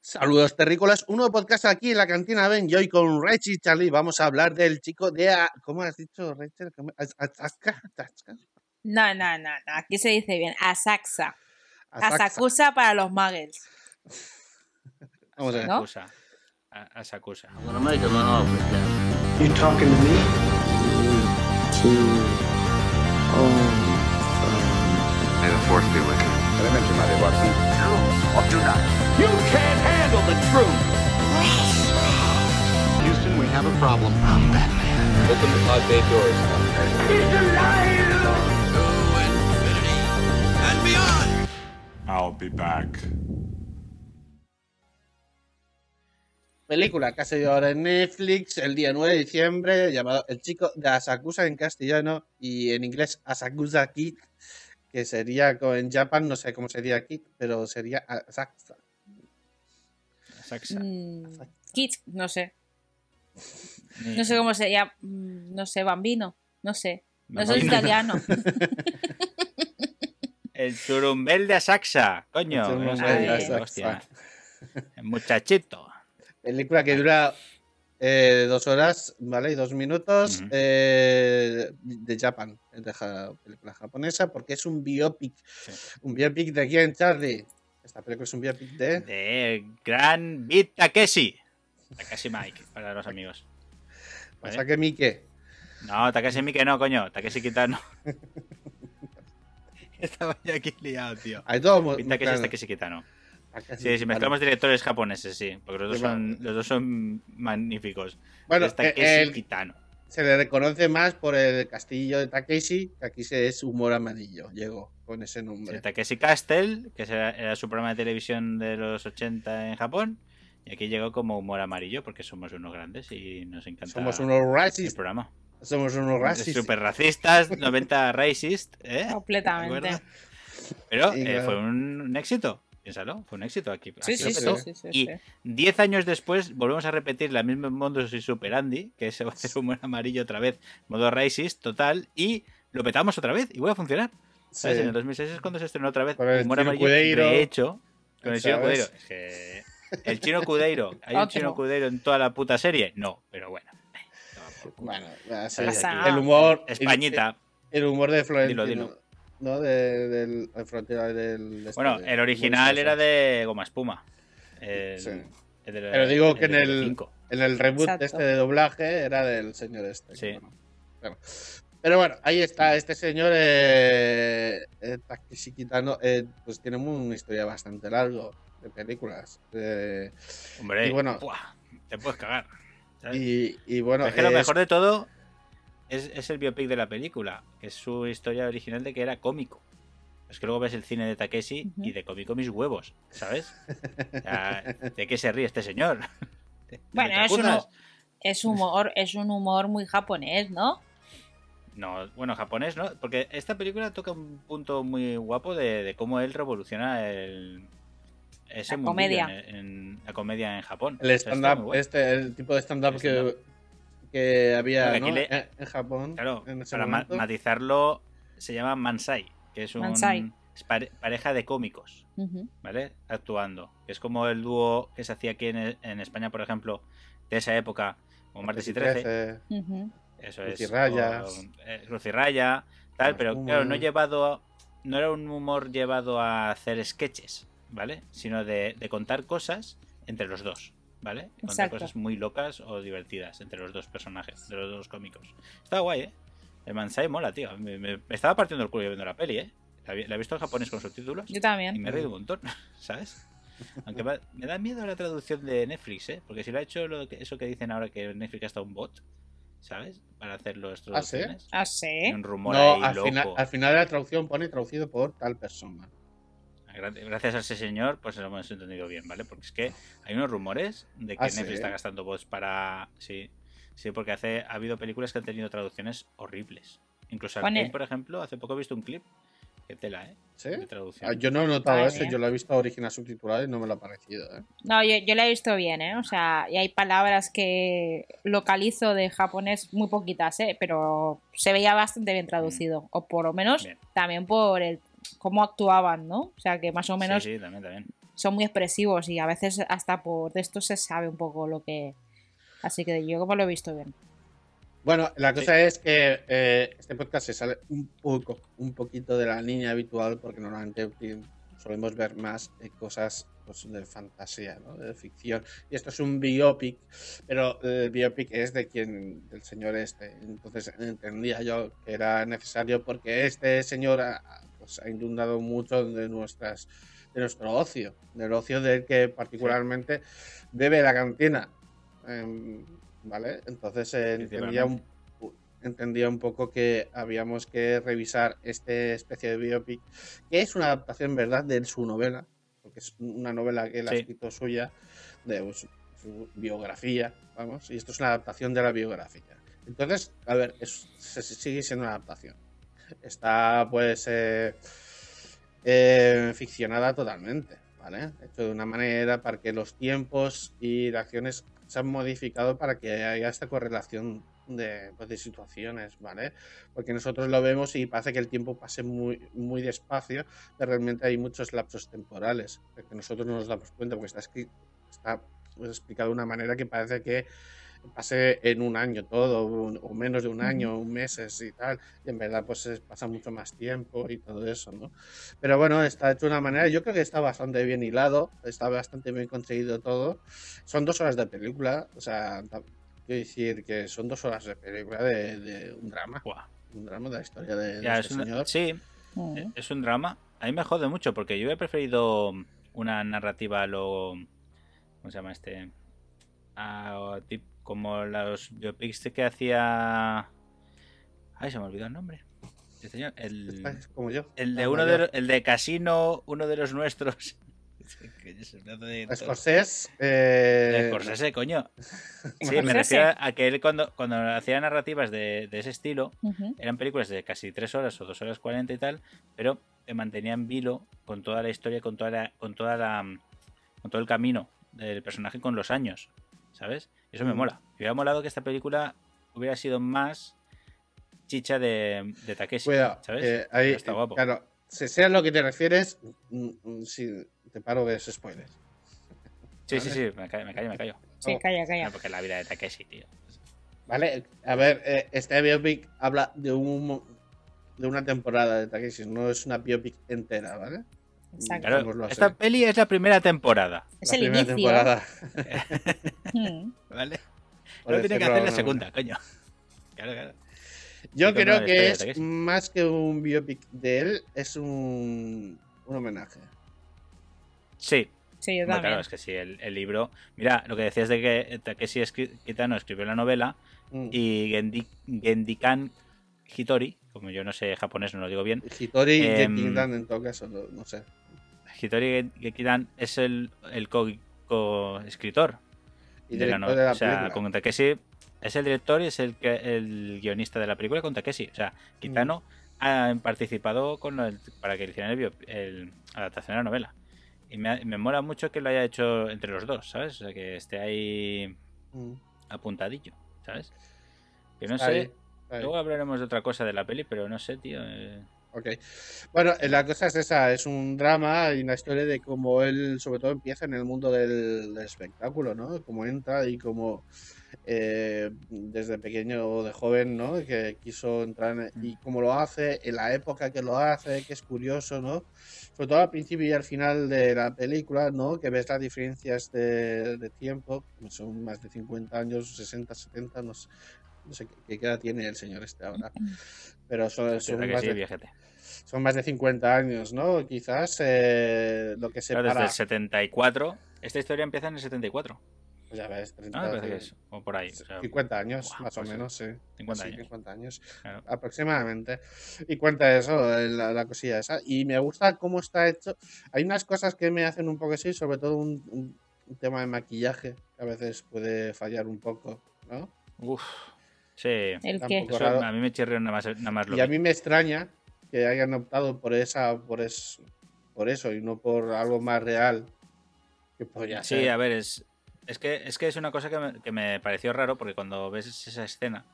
Saludos terrícolas, un nuevo podcast aquí en la cantina Ben. Y hoy con Rachel y Charlie vamos a hablar del chico de. A- ¿Cómo has dicho, Rachel? ¿Cómo? ¿As- Atasca? ¿Atasca? No, no, no, no. Aquí se dice bien. Asaxa. Asakusa para los muggles. Vamos a ver. ¿No? Asakusa. I'm gonna make him an offer. You talking to me? May the force be with you. Houston, we have a problem. Open the pod bay doors. I'll be back. Película que ha salido ahora en Netflix el día 9 de diciembre, llamado El chico de Asakusa en castellano y en inglés Asakusa Kid, que sería en Japan, no sé cómo sería Kid, pero sería Asakusa. Mm, Kit, no sé. No sé cómo se llama. mm, No sé, bambino. No sé. No soy italiano. El turumbel de Asaxa, coño. El Asaxa. hostia. El muchachito. Película que dura eh, dos horas, ¿vale? Y dos minutos eh, de Japan, es de ja- película japonesa, porque es un biopic. Un biopic de quién, Charlie. Esta película es un biopic de. De Gran Beat Takeshi. Takeshi Mike, para los amigos. ¿Vale? Pasa que Mike. No, Takeshi Mike no, coño. Takeshi Kitano. Estaba yo aquí liado, tío. Hay todo Beat Takeshi es. Takeshi Kitano. Takeshi, Sí, si vale. mezclamos directores japoneses, sí. Porque los dos vale. son, los dos son magníficos. Bueno, es Takeshi eh, el- Kitano. Se le reconoce más por el castillo de Takeshi, que aquí se es humor amarillo. Llegó con ese Sí, nombre. Takeshi Castle, que era, era su programa de televisión de los 80 en Japón. Y aquí llegó como humor amarillo porque somos unos grandes y nos encanta Somos unos el racistas. programa. Somos unos racistas. Super racistas, 90 racist, ¿eh? ¿De Completamente. Pero Sí, eh, fue un, un éxito, piénsalo, fue un éxito aquí. Sí, aquí sí, sí, sí, Y sí. 10 años después volvemos a repetir la misma Mondos y Super Andy, que se va a hacer humor amarillo otra vez, modo racist total, y lo petamos otra vez y vuelve a funcionar. En el 2006 es cuando se estrenó otra vez el humor amarillo Cudeiro, rehecho con el chino. Cudeiro. Es que el chino Cudeiro, ¿hay un Otro. chino Cudeiro en toda la puta serie? No, pero bueno. Bueno, es. el humor. Españita. El, el humor de Florentino. Dilo, dilo. ¿No? De, del de frontera del. este, Bueno, el original era de Goma Espuma. El- Sí. el de- Pero digo que en el-. En el reboot Exacto. este de doblaje era del señor este. Sí. Bueno. Pero bueno, ahí está. Este señor, eh, eh, Takeshi Kitano, eh, pues tiene muy- una historia bastante larga de películas. Eh, Hombre, y bueno- ¡buah! te puedes cagar. y, y bueno, es que lo es- mejor de todo es, es el biopic de la película, que es su historia original de que era cómico. Es que luego ves el cine de Takeshi y de cómico mis huevos, ¿sabes? O sea, ¿De qué se ríe este señor? ¿De- de Bueno, es, uno- es humor, es un humor muy japonés, ¿no? No, bueno, japonés, ¿no? Porque esta película toca un punto muy guapo de, de cómo él revoluciona el, ese La comedia. En, en- la comedia en Japón. el stand-up, este, el tipo de stand-up que. Que había Porque aquí ¿no? le- en, Japón. Claro, en ese para momento. matizarlo, se llama Mansai, que es un Mansai. es pare- pareja de cómicos. ¿vale? Actuando. Es como el dúo que se hacía aquí en, en España, por ejemplo, de esa época, como Martes y 13. Ujú. Eso es. o, eh, y Raya, tal, pero claro, no llevado. No era un humor llevado a hacer sketches, ¿vale? Sino de, de contar cosas entre los dos, ¿vale? Contar Exacto. cosas muy locas o divertidas entre los dos personajes, de los dos cómicos. Está guay, ¿eh? El Mansai mola, tío. Me, me- me estaba partiendo el culo viendo la peli, ¿eh? La, he visto en japonés con subtítulos Yo y también. me he reído un montón, ¿sabes? Aunque me da miedo la traducción de Netflix, ¿eh? Porque si lo ha hecho lo que- eso que dicen ahora que Netflix está un bot, ¿sabes? Para hacer los ¿Ah, sí? traducciones. Ah, sí. Hay un rumor No, ahí al loco. final, al final de la traducción pone traducido por tal persona. Gra- Gracias a ese señor, pues lo hemos entendido bien, ¿vale? Porque es que hay unos rumores de que ¿Ah, Netflix sí? está gastando bots para. Sí, sí, porque hace, ha habido películas que han tenido traducciones horribles. Incluso Arkane, por ejemplo, hace poco he visto un clip. Que tela, ¿eh? ¿Sí? De traducción. Ah, Yo no he notado Vale. eso, yo lo he visto original subtitulado y no me lo ha parecido. ¿eh? No, yo, yo la he visto bien, ¿eh? O sea, y hay palabras que localizo de japonés muy poquitas, ¿eh? Pero se veía bastante bien traducido. O por lo menos Bien. también por el cómo actuaban, ¿no? O sea, que más o menos Sí, sí, también, también. son muy expresivos y a veces hasta por esto se sabe un poco lo que... Así que yo como lo he visto bien. Bueno, la cosa es que eh, este podcast se sale un poco, un poquito de la línea habitual, porque normalmente eh, solemos ver más eh, cosas pues, de fantasía, ¿no? de ficción. Y esto es un biopic, pero el biopic es de quien, del señor este. Entonces entendía yo que era necesario porque este señor pues, ha inundado mucho de nuestras de nuestro ocio, del ocio del que particularmente bebe la cantina. Em, ¿Vale? Entonces eh, entendía, un, entendía un poco que habíamos que revisar esta especie de biopic, que es una adaptación, ¿verdad?, de su novela, porque es una novela que él ha escrito suya, de su, su biografía, vamos, y esto es una adaptación de la biografía. Entonces, a ver, es- se- sigue siendo una adaptación. Está, pues, eh, eh, ficcionada totalmente, ¿vale? Hecho de una manera para que los tiempos y las acciones se han modificado para que haya esta correlación de, pues, de situaciones, ¿vale? Porque nosotros lo vemos y parece que el tiempo pase muy, muy despacio, pero realmente hay muchos lapsos temporales, que nosotros no nos damos cuenta porque está, está pues, explicado de una manera que parece que pase en un año todo, o o menos de un año, un meses y tal, y en verdad pues es- pasa mucho más tiempo y todo eso, ¿no? Pero bueno, está hecho de una manera, yo creo que está bastante bien hilado, está bastante bien conseguido todo. Son dos horas de película, o sea, quiero decir que son dos horas de película de, de un drama, Buah. un drama de la historia de, de Ya, este es una- señor. Sí, Mm. es un drama. A mí me jode mucho porque yo hubiera preferido una narrativa a lo. ¿Cómo se llama este? A- tip- como los biopics que hacía. Ay, se me olvidó el nombre. Este señor, el, como yo. el de Ah, uno de, el de Casino, uno de los nuestros. El Scorsese, eh, Scorsese, coño. Sí, me refiero a que él cuando, cuando hacía narrativas de, de ese estilo, eran películas de casi 3 horas o 2 horas 40 y tal, pero te mantenían vilo con toda la historia, con toda la, con toda la con todo el camino del personaje con los años, ¿sabes? Eso me Mm. mola. Me hubiera molado que esta película hubiera sido más chicha de, de Takeshi, Cuidado, ¿sabes? eh, ahí, Está guapo. Claro, si sea lo que te refieres, mm, mm, si te paro de ese spoiler. sí, sí, sí, me callo, me callo, me callo. Sí, Oh. calla, No, calla. porque la vida de Takeshi, tío. Vale, a ver, eh, este biopic habla de un de una temporada de Takeshi, no es una biopic entera, ¿vale? Exacto. Claro, Digámoslo así. esta peli es la primera temporada, Es La el primera inicio. temporada. Mm. ¿vale? Luego tiene que hacer la segunda, coño. Claro, claro. Yo creo que es más que un biopic de él, es un, un homenaje. Sí, Sí, yo también. claro, es que sí, el, el libro. Mira, lo que decías de que Takeshi Kitano escribió la novela Mm. y Gendi, Gendikan Hitori, como yo no sé japonés, no lo digo bien, Hitori y Em, Genkidan en todo caso, no, no sé. Hitori Genkidan es el, el co- co-escritor Y de la director novela. de la o sea, película. con Takeshi es el director y es el, que, el guionista de la película con Takeshi. O sea, Kitano Mm. ha participado con el- para que hicieran el, el- la adaptación de la novela. Y me, ha- me mola mucho que lo haya hecho entre los dos, ¿sabes? O sea, que esté ahí Mm. apuntadillo, ¿sabes? Que no Está sé. ahí, está ahí. Luego hablaremos de otra cosa de la peli, pero no sé, tío. eh, Ok. Bueno, eh, la cosa es esa, es un drama y una historia de cómo él, sobre todo, empieza en el mundo del, del espectáculo, ¿no? Cómo entra y cómo eh, desde pequeño o de joven, ¿no? Que quiso entrar en- y cómo lo hace, en la época que lo hace, que es curioso, ¿no? Sobre todo al principio y al final de la película, ¿no? Que ves las diferencias de, de tiempo, son más de 50 años, 60, 70, no sé, no sé qué, qué edad tiene el señor este ahora. Pero son, son más sí, de, son más de 50 años, ¿no? Quizás eh, lo que Claro, separa. desde el 74. Esta historia empieza en el 74. pues ya ves, 30, Ah, que es. O por ahí. o sea, 50 años, Buah, más pues o menos, sí. 50 Sí, años. 50 años Claro. aproximadamente. Y cuenta eso, eh, la, la cosilla esa. Y me gusta cómo está hecho. Hay unas cosas que me hacen un poco así, sobre todo un, un- un tema de maquillaje, que a veces puede fallar un poco, ¿no? Uf. Sí. ¿El qué? Tampoco. Eso Raro. a mí me chirrió nada más, nada más lo Y a mí me extraña que hayan optado por esa, por es, por eso y no por algo más real que podría Sí, ser. a ver, es, es, que, es que es una cosa que me, que me pareció raro porque cuando ves esa escena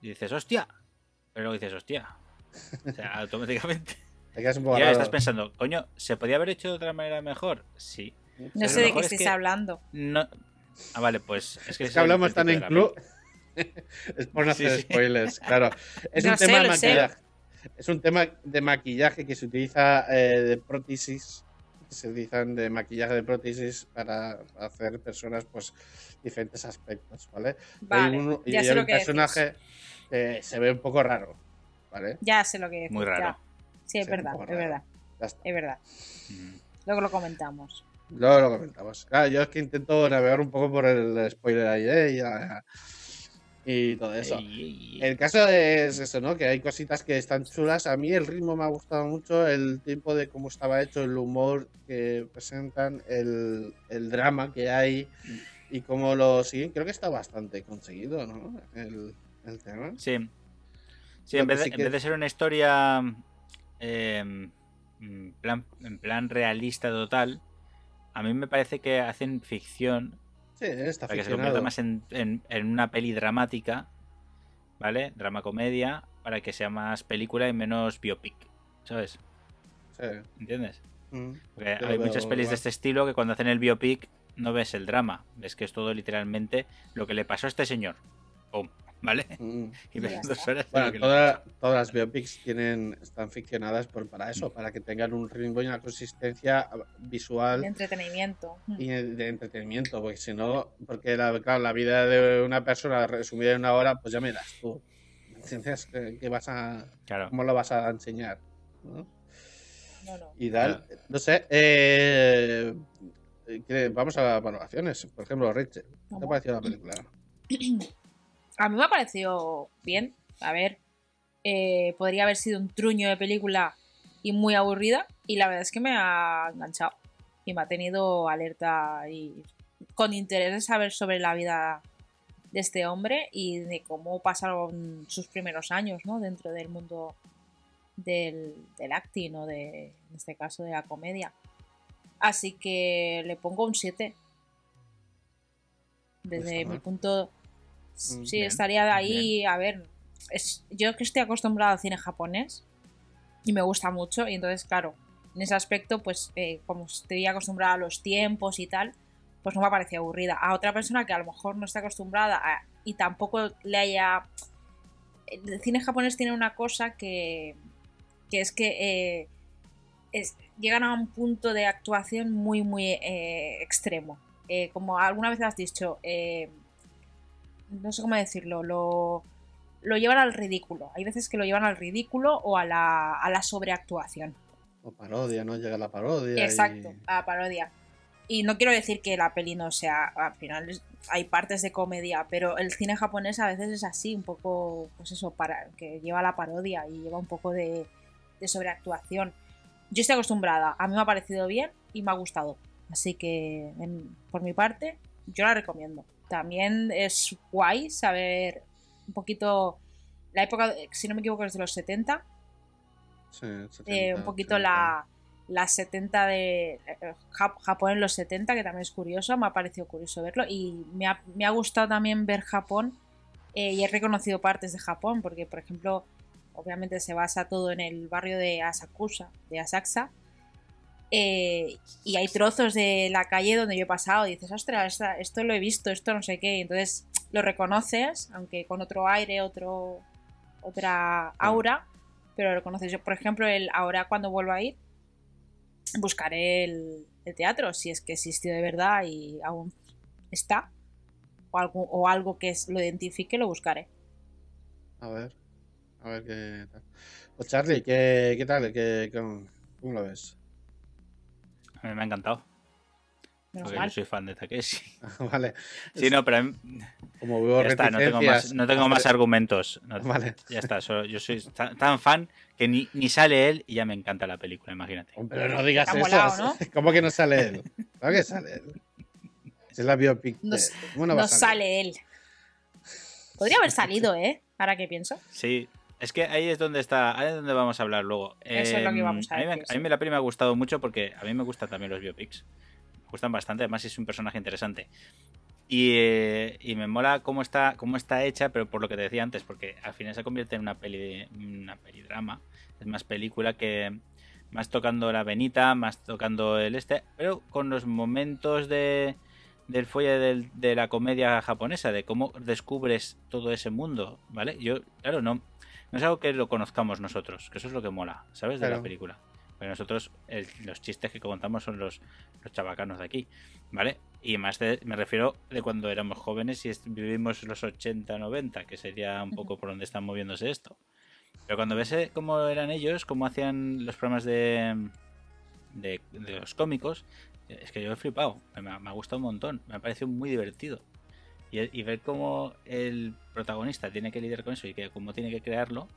y dices, hostia, pero luego dices, hostia. O sea, automáticamente. Ya raro. estás pensando, coño, ¿se podía haber hecho de otra manera mejor? Sí. No Pero sé de qué es estáis que- hablando. No. Ah, vale, pues es que, Es que hablamos tan en club. es por no Sí, hacer sí. spoilers, claro. Es Lo un sé, tema de lo sé. maquillaje. Es un tema de maquillaje que se utiliza eh, de prótesis. Que se utilizan de maquillaje de prótesis para hacer personas, pues, diferentes aspectos, ¿vale? Vale, hay un, y ya sé hay lo un que personaje que se ve un poco raro, ¿vale? Ya sé lo que decís, Muy raro. ya. Sí, es Sí, verdad, es verdad, Ya es verdad. Mm. Luego lo comentamos. Luego lo comentamos. Claro, yo es que intento navegar un poco por el spoiler ahí, ¿eh? Y, ya- y todo eso. El caso es eso, ¿no? Que hay cositas que están chulas. A mí el ritmo me ha gustado mucho, el tiempo de cómo estaba hecho, el humor que presentan, el, el drama que hay y cómo lo siguen. Creo que está bastante conseguido, ¿no? El, el tema. Sí. Sí, en vez, de, sí en que- vez de ser una historia eh, en, plan, en plan realista total, a mí me parece que hacen ficción Sí, está para que se convierta más en, en- en una peli dramática, ¿vale? Drama comedia, para que sea más película y menos biopic, ¿sabes? Sí. ¿Entiendes? Mm. Porque hay muchas pelis igual. de este estilo que cuando hacen el biopic no ves el drama, ves que es todo literalmente lo que le pasó a este señor. ¡Pum! ¿Vale? Mm. Y ves Ya dos está. horas de Bueno, toda- todas las biopics tienen, están ficcionadas por, para eso, para que tengan un ritmo y una consistencia visual De entretenimiento. y de entretenimiento, porque si no, porque la, claro, la vida de una persona resumida en una hora, pues ya me das tú. ¿Qué, vas a, Claro. ¿Cómo lo vas a enseñar? ¿no? No, no. Y tal, no sé, eh, ¿qué- vamos a las valoraciones. Por ejemplo, Richard, ¿qué te ha parecido la película? A mí me ha parecido bien. A ver, eh, podría haber sido un truño de película y muy aburrida. Y la verdad es que me ha enganchado. Y me ha tenido alerta y con interés de saber sobre la vida de este hombre y de cómo pasaron sus primeros años, ¿no? Dentro del mundo del, del acting o de, en este caso, de la comedia. Así que le pongo un 7. Desde está mi punto. Mm, Sí, bien, estaría de ahí. A ver, es, yo que estoy acostumbrado al cine japonés y me gusta mucho, y entonces, claro, en ese aspecto, pues eh, como estoy acostumbrada a los tiempos y tal, pues no me ha parecido aburrida. A otra persona que a lo mejor no está acostumbrada a- y tampoco le haya. El cine japonés tiene una cosa que, que es que eh, es- llegan a un punto de actuación muy, muy eh, extremo. Como alguna vez has dicho, eh, no sé cómo decirlo, lo, lo llevan al ridículo. Hay veces que lo llevan al ridículo o a la, a la sobreactuación. O parodia, ¿no? Llega la parodia. Exacto, y- a parodia. Y no quiero decir que la peli no sea, al final hay partes de comedia, pero el cine japonés a veces es así, un poco, pues eso, para que lleva la parodia y lleva un poco de, de sobreactuación. Yo estoy acostumbrada, a mí me ha parecido bien y me ha gustado. Así que, en- por mi parte, yo la recomiendo. También es guay saber un poquito la época, si no me equivoco, es de los 70, sí, eh, 70, un poquito 80. la, las 70 de eh, Jap- Japón en los 70, que también es curioso, me ha parecido curioso verlo y me ha, me ha gustado también ver Japón eh, y he reconocido partes de Japón, porque por ejemplo, obviamente se basa todo en el barrio de Asakusa, de Asakusa, eh, y hay trozos de la calle donde yo he pasado y dices, ostras, esto lo he visto, esto no sé qué, y entonces lo reconoces, aunque con otro aire, otro otra aura, pero lo reconoces. Yo, por ejemplo, el, ahora cuando vuelva a ir, buscaré el, el teatro, si es que existió de verdad y aún está, o algo, o algo que lo identifique, lo buscaré. A ver, a ver qué tal. Pues Charlie, ¿qué, qué tal? ¿Qué, cómo, cómo lo ves? A mí me ha encantado. Porque yo soy fan de Takeshi. vale, Sí, no, pero a mí- como veo ya está, no tengo más, no tengo más hacer- argumentos. No- Vale. Ya está, solo- yo soy tan, tan fan que ni, ni sale él y ya me encanta la película, imagínate. Pero no digas Está eso. molado, ¿no? ¿Cómo que no sale él? Claro que sale él. Es la biopic. No de- s- ¿Cómo no, sale él. Podría haber salido, ¿eh? Ahora que pienso. Sí, es que ahí es donde está, ahí es donde vamos a hablar luego. Eso es lo que Em, íbamos a mí, me- decir, a mí la peli me ha gustado mucho porque a mí me gustan también los biopics. Me gustan bastante, además es un personaje interesante. Y, eh, y me mola cómo está, cómo está hecha, pero por lo que te decía antes, porque al final se convierte en una peli, una peli drama. Es más película que, más tocando la venita, más tocando el este, pero con los momentos de del folle del- de la comedia japonesa, de cómo descubres todo ese mundo, ¿vale? Yo, claro, no, no es algo que lo conozcamos nosotros, que eso es lo que mola, ¿sabes? De la película. Porque nosotros, el- los chistes que contamos son los, los chabacanos de aquí, ¿vale? Y más de- me refiero de cuando éramos jóvenes y vivimos los 80, 90, que sería un poco por donde está moviéndose esto. Pero cuando ves eh, cómo eran ellos, cómo hacían los programas de, de, de los cómicos, es que yo he flipado. Me, me ha gustado un montón. Me ha parecido muy divertido. Y, y ver cómo el protagonista tiene que lidiar con eso y que cómo tiene que crearlo,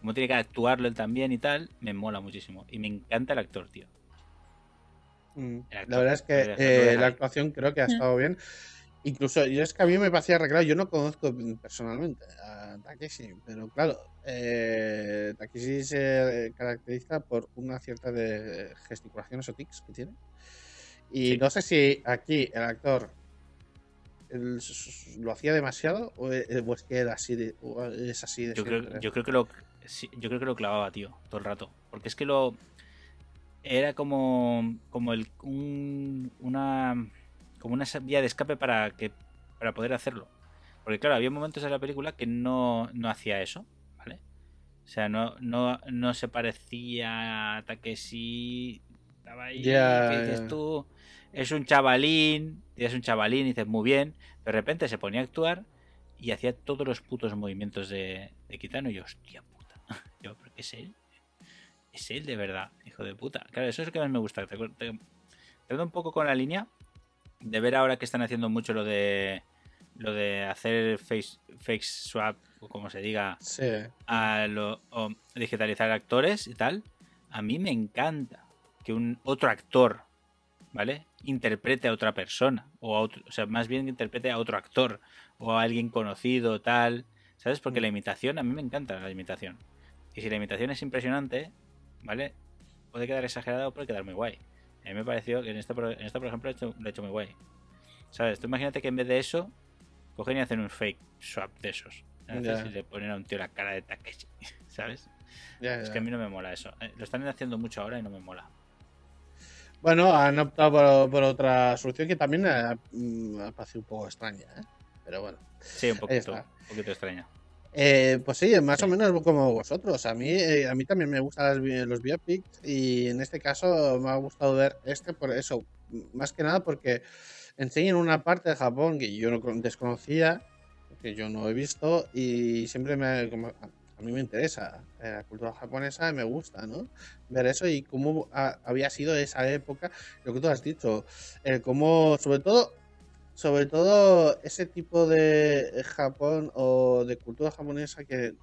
cómo tiene que actuarlo él también y tal, me mola muchísimo. Y me encanta el actor, tío. Mm, El actor, La verdad es que eh, la ahí. actuación creo que ha estado bien. Incluso, yo es que a mí me parecía arreglado. Yo no conozco personalmente a Takeshi, pero claro, eh, Takeshi se caracteriza por una cierta de gesticulaciones o tics que tiene. Y Sí. no sé si aquí el actor el- lo hacía demasiado o e- o es que era así de, es así de Yo creo, yo creo que lo sí, yo creo que lo clavaba, tío, todo el rato. Porque es que lo era como como el un- una como una vía de escape para que para poder hacerlo. Porque claro, había momentos en la película que no, no hacía eso, ¿vale? O sea, no, no, no se parecía a Takeshi. Estaba ahí, Ya, que dices tú, es un chavalín, es un chavalín, y dices muy bien. De repente se ponía a actuar y hacía todos los putos movimientos de, de Kitano. Y yo, hostia puta. Yo, ¿pero qué es él? Es él de verdad, hijo de puta. Claro, eso es lo que más me gusta. Te, te, te un poco con la línea de ver ahora que están haciendo mucho lo de lo de hacer face, face swap, o como se diga, Sí. a lo, o digitalizar actores y tal. A mí me encanta que un otro actor, ¿vale? Interprete a otra persona. O, a otro, o sea, más bien interprete a otro actor. O a alguien conocido, tal. ¿Sabes? Porque la imitación, a mí me encanta la imitación. Y si la imitación es impresionante, ¿vale? Puede quedar exagerada o puede quedar muy guay. A mí me pareció que en por- en esto por ejemplo, lo he, hecho, lo he hecho muy guay. ¿Sabes? Tú imagínate que en vez de eso, cogen y hacen un fake swap de esos. Y le ponen a un tío la cara de Takeshi. ¿Sabes? Ya, Es que a mí no me mola eso. Eh, Lo están haciendo mucho ahora y no me mola. Bueno, han optado por, por otra solución que también ha, mm, ha parecido un poco extraña, ¿eh? Pero bueno. Sí, un poquito, un poquito extraña. Eh, pues sí, más o menos como vosotros. A mí, eh, a mí también me gustan las los biopics y en este caso me ha gustado ver este por eso. Más que nada porque enseñan una parte de Japón que yo no con- desconocía, que yo no he visto y siempre me... como- a a mí me interesa eh, la cultura japonesa, me gusta, ¿no? Ver eso y cómo ha- había sido esa época, lo que tú has dicho, el cómo, sobre todo, sobre todo ese tipo de Japón o de cultura japonesa que,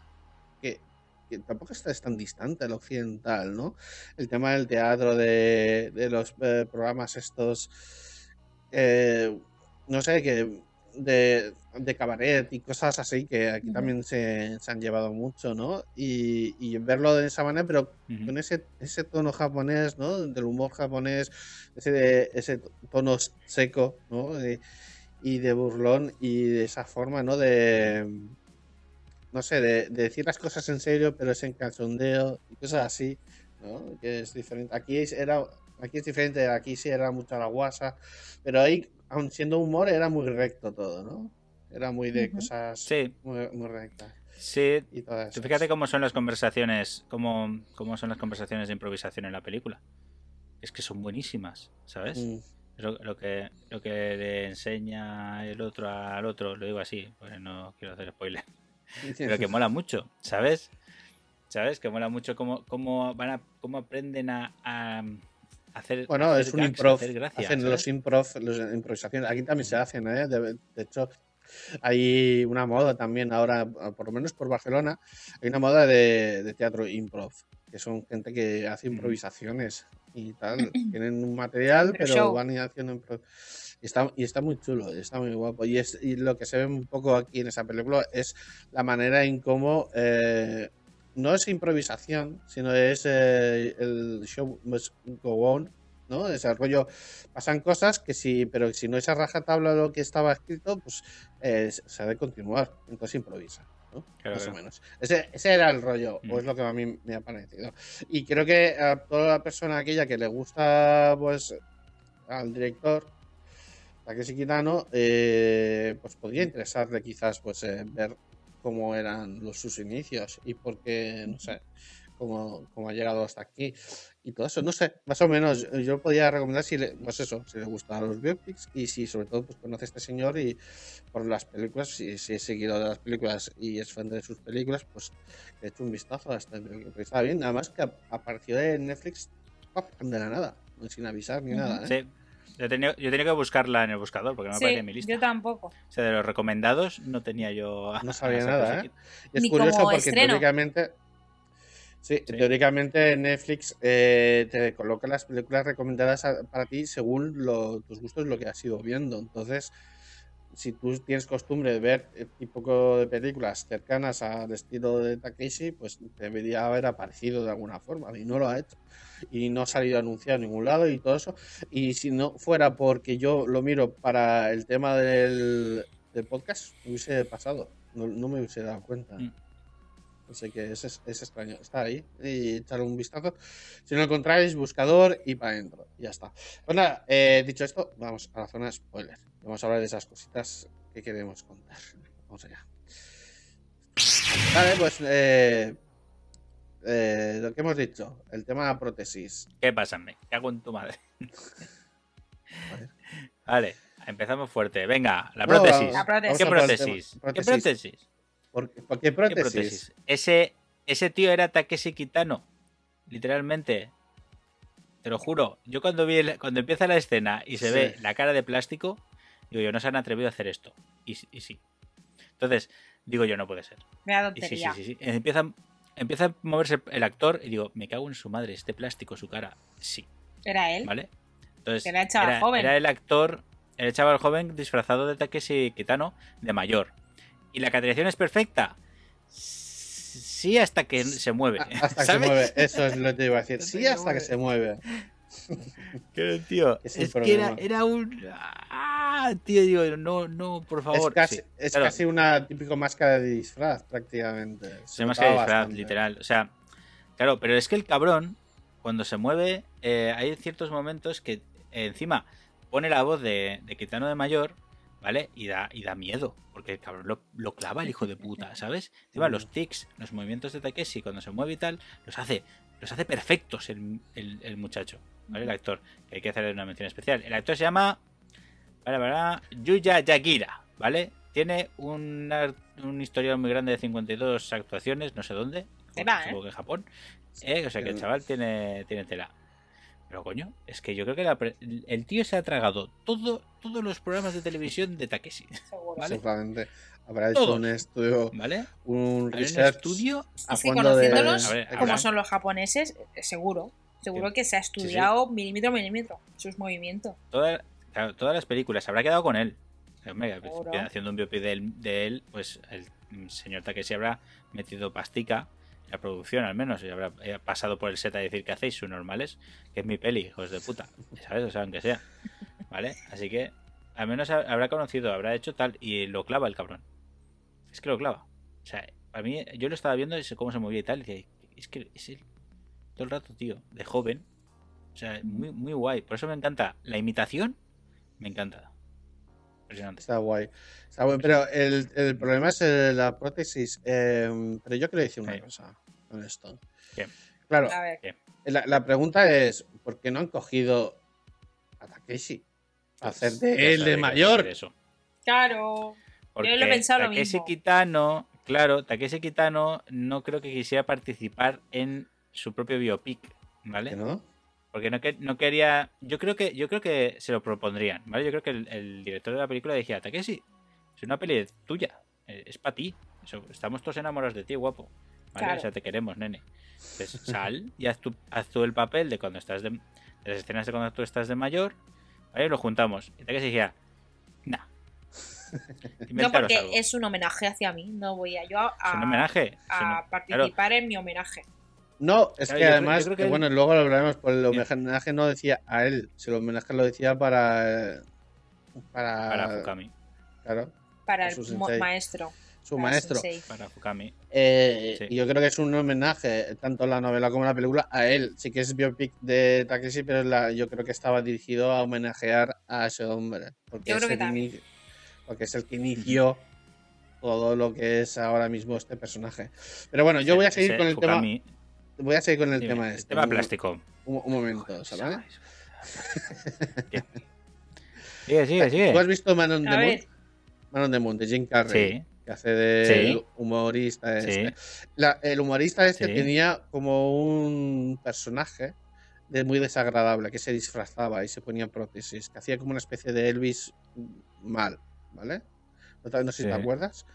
que, que tampoco está es tan distante al occidental, ¿no? El tema del teatro, de, de los eh, programas estos, eh, no sé, que de, de cabaret y cosas así que aquí también se, se han llevado mucho, ¿no? Y, y verlo de esa manera, pero con ese, ese tono japonés, ¿no? Del humor japonés, ese, ese tono seco, ¿no? De- y de burlón y de esa forma, ¿no? De, no sé, de, de decir las cosas en serio, pero es en cachondeo y cosas así, ¿no? Que es diferente. Aquí es, era, aquí es diferente, aquí sí era mucha la guasa, pero ahí, aun siendo humor, era muy recto todo, ¿no? Era muy de cosas Sí, muy, muy rectas. sí. Y fíjate cómo son las conversaciones, cómo, cómo son las conversaciones de improvisación en la película. Es que son buenísimas, ¿sabes? Mm, Es Lo, lo que, lo que le enseña el otro al otro, lo digo así, pues no quiero hacer spoiler. Pero que mola mucho, ¿sabes? ¿Sabes? Que mola mucho cómo, cómo van a, cómo aprenden a, a hacer. Bueno, hacer es un gags, improv. hacer gracia, hacen ¿sabes? los improv, las improvisaciones. Aquí también se hacen, ¿eh? De, de hecho, hay una moda también ahora, por lo menos por Barcelona, hay una moda de, de teatro improv, que son gente que hace improvisaciones y tal. Tienen un material, Pero show. van haciendo improv. Y está, y está muy chulo, está muy guapo. Y, es, y lo que se ve un poco aquí en esa película es la manera en cómo eh, no es improvisación, sino es eh, el show must go on, ¿no? Ese rollo, pasan cosas que sí, pero si no es a rajatabla lo que estaba escrito, pues eh, se ha de continuar, entonces improvisa. ¿no? Claro, Más o menos. Ese, ese era el rollo, o Mm. es lo que a mí me ha parecido. Y creo que a toda la persona aquella que le gusta, pues, al director, Takeshi Kitano, eh, pues podría interesarle quizás, pues, eh, ver cómo eran los, sus inicios y por qué, no sé, cómo, cómo ha llegado hasta aquí y todo eso. No sé, más o menos yo podría recomendar si le, pues eso, si le gustan los biopics y si sobre todo pues conoce a este señor y por las películas, si, si es seguidor de las películas y es fan de sus películas, pues que eche un vistazo a este porque está bien. Además que ap- apareció en Netflix de la nada, sin avisar ni nada. ¿eh? Sí. Yo tenía, yo tenía que buscarla en el buscador porque no me Sí, aparecía en mi lista. yo tampoco. O sea, de los recomendados no tenía yo. No sabía nada, ¿eh? Y es Ni curioso como porque estreno. teóricamente. Sí, Sí. teóricamente Netflix eh, te coloca las películas recomendadas a- para ti según lo- tus gustos, lo que has ido viendo. Entonces, si tú tienes costumbre de ver el tipo de películas cercanas al estilo de Takeshi, pues debería haber aparecido de alguna forma. Y no lo ha hecho. Y no ha salido anunciado en ningún lado y todo eso. Y si no fuera porque yo lo miro para el tema del, del podcast, me hubiese pasado. No, no me hubiese dado cuenta. Mm. Así que es, es, es extraño. Está ahí y echarle un vistazo. Si no lo encontráis, buscador y para adentro. Ya está. Pues nada, eh, dicho esto, vamos a la zona spoiler. Vamos a hablar de esas cositas que queremos contar. Vamos allá. Vale, pues eh, eh, lo que hemos dicho, el tema de la prótesis. ¿Qué pasa? Me cago en tu madre. Vale, empezamos fuerte. Venga, la No. La prótesis. ¿Qué prótesis? ¿Qué Prótesis. Prótesis? ¿Por, por qué ¿Qué prótesis? Ese, ese tío era Takeshi Kitano. Literalmente. Te lo juro. Yo cuando vi el- cuando empieza la escena y se Sí. ve la cara de plástico, digo yo, no se han atrevido a hacer esto. Y, sí- y sí. Entonces, digo yo, no puede ser. Me da Y sí, sí, sí, sí. Empieza, empieza a moverse el actor y digo, me cago en su madre, este plástico, su cara. Sí, Era él. ¿vale? Entonces, Que era el chaval era, joven. era el actor, el chaval joven disfrazado de Takeshi Kitano de mayor. ¿Y la caterización es perfecta? Sí, hasta que se mueve. A- Hasta que se mueve, eso es lo que te iba a decir. Sí, hasta que se mueve. Que, tío, Es es, que era, un. Ah, tío, digo, no, no, por favor. es casi, sí, es claro. casi una típico máscara de disfraz, prácticamente. Se Se más que notaba disfraz, bastante. literal. O sea, claro, pero es que el cabrón, cuando se mueve, eh, hay ciertos momentos que eh, encima pone la voz de, de Kitano de mayor, ¿vale? Y da, y da miedo, porque el cabrón lo, lo clava el hijo de puta, ¿sabes? Mm. los tics, los movimientos de Takeshi cuando se mueve y tal, los hace, los hace perfectos el, el- el muchacho, ¿vale? El actor, que hay que hacerle una mención especial. El actor se llama, vale, vale, Yuya Yagira, ¿vale? Tiene una- un historial muy grande de 52 actuaciones, no sé dónde, Tela, ¿eh? supongo que en Japón. Eh, O sea que el chaval tiene, tiene tela. Pero coño, es que yo creo que la pre- el tío se ha tragado todo, todos los programas de televisión de Takeshi. Seguro. Vale. Seguramente habrá hecho Todos. un estudio, ¿Vale? un research estudio. a Es que fondo de- conociéndolos ver, como son los japoneses, eh, seguro. Seguro Sí. que se ha estudiado milímetro a milímetro sus movimientos. toda- claro, todas las películas. Habrá quedado con él. Hombre, haciendo un biopic de él, de él, pues el señor Takeshi habrá metido pastica la producción al menos y habrá pasado por el set a decir que hacéis sus normales, que es mi peli, hijos de puta, ¿sabes? O sea, aunque sea, ¿vale? Así que al menos ha- habrá conocido, habrá hecho tal y lo clava el cabrón. Es que lo clava. O sea, para mí, yo lo estaba viendo y sé cómo se movía y tal, y decía, es que es él. Todo el rato, tío, de joven. O sea, muy, muy guay. Por eso me encanta la imitación, me encanta. Impresionante. Está guay. Está guay, Pero el, el problema es eh, la prótesis. eh, pero yo quiero decir una Sí. cosa con esto. ¿Qué? Claro, A ver. la, la pregunta es: ¿por qué no han cogido a Takeshi? A hacer de él de mayor. Eso. Claro. Porque lo he pensado lo Takeshi mismo. Kitano, claro, Takeshi Kitano no creo que quisiera participar en su propio biopic, ¿vale? ¿Que no? Porque no, que- no quería. Yo creo que yo creo que se lo propondrían, ¿vale? Yo creo que el, el director de la película decía, Takeshi, es una peli tuya, eh, es para ti. Estamos todos enamorados de ti, guapo. ¿Vale? Claro. O sea, te queremos, nene. Entonces, sal y haz tú, haz tú el papel de cuando estás de, de las escenas de cuando tú estás de mayor, ¿vale? Lo juntamos. Y Takeshi decía, nah. No, porque algo. es un homenaje hacia mí. No voy a yo a, Es un homenaje. a claro, participar en mi homenaare. No, es Claro, que creo- además, creo que que él- bueno, luego lo hablaremos, pues el homenaje no decía a él, si el homenaje lo decía para. eh, Para. para Fukami. Claro. Para el sensei. maestro. Su Para maestro. Para Fukami. Eh, Sí. Y yo creo que es un homenaje, tanto en la novela como en la película, a él. Sí que es biopic de Takeshi, pero la- yo creo que estaba dirigido a homenajear a ese hombre. Porque, Yo es creo que el también. ini- porque es el que inició todo lo que es ahora mismo este personaje. Pero bueno, yo voy a seguir Ese con el tema. Voy a seguir con el dime, tema el este. tema un- plástico. Un, un momento, ¿sabes? Sigue, sigue, sigue. ¿Tú has visto Man on the A Moon? Man on the Moon, de Jim Carrey. Sí, que hace de Sí. humorista este. sí. La- el humorista este Sí. tenía como un personaje de muy desagradable que se disfrazaba y se ponía prótesis, que hacía como una especie de Elvis mal, ¿vale? No, sé si te acuerdas.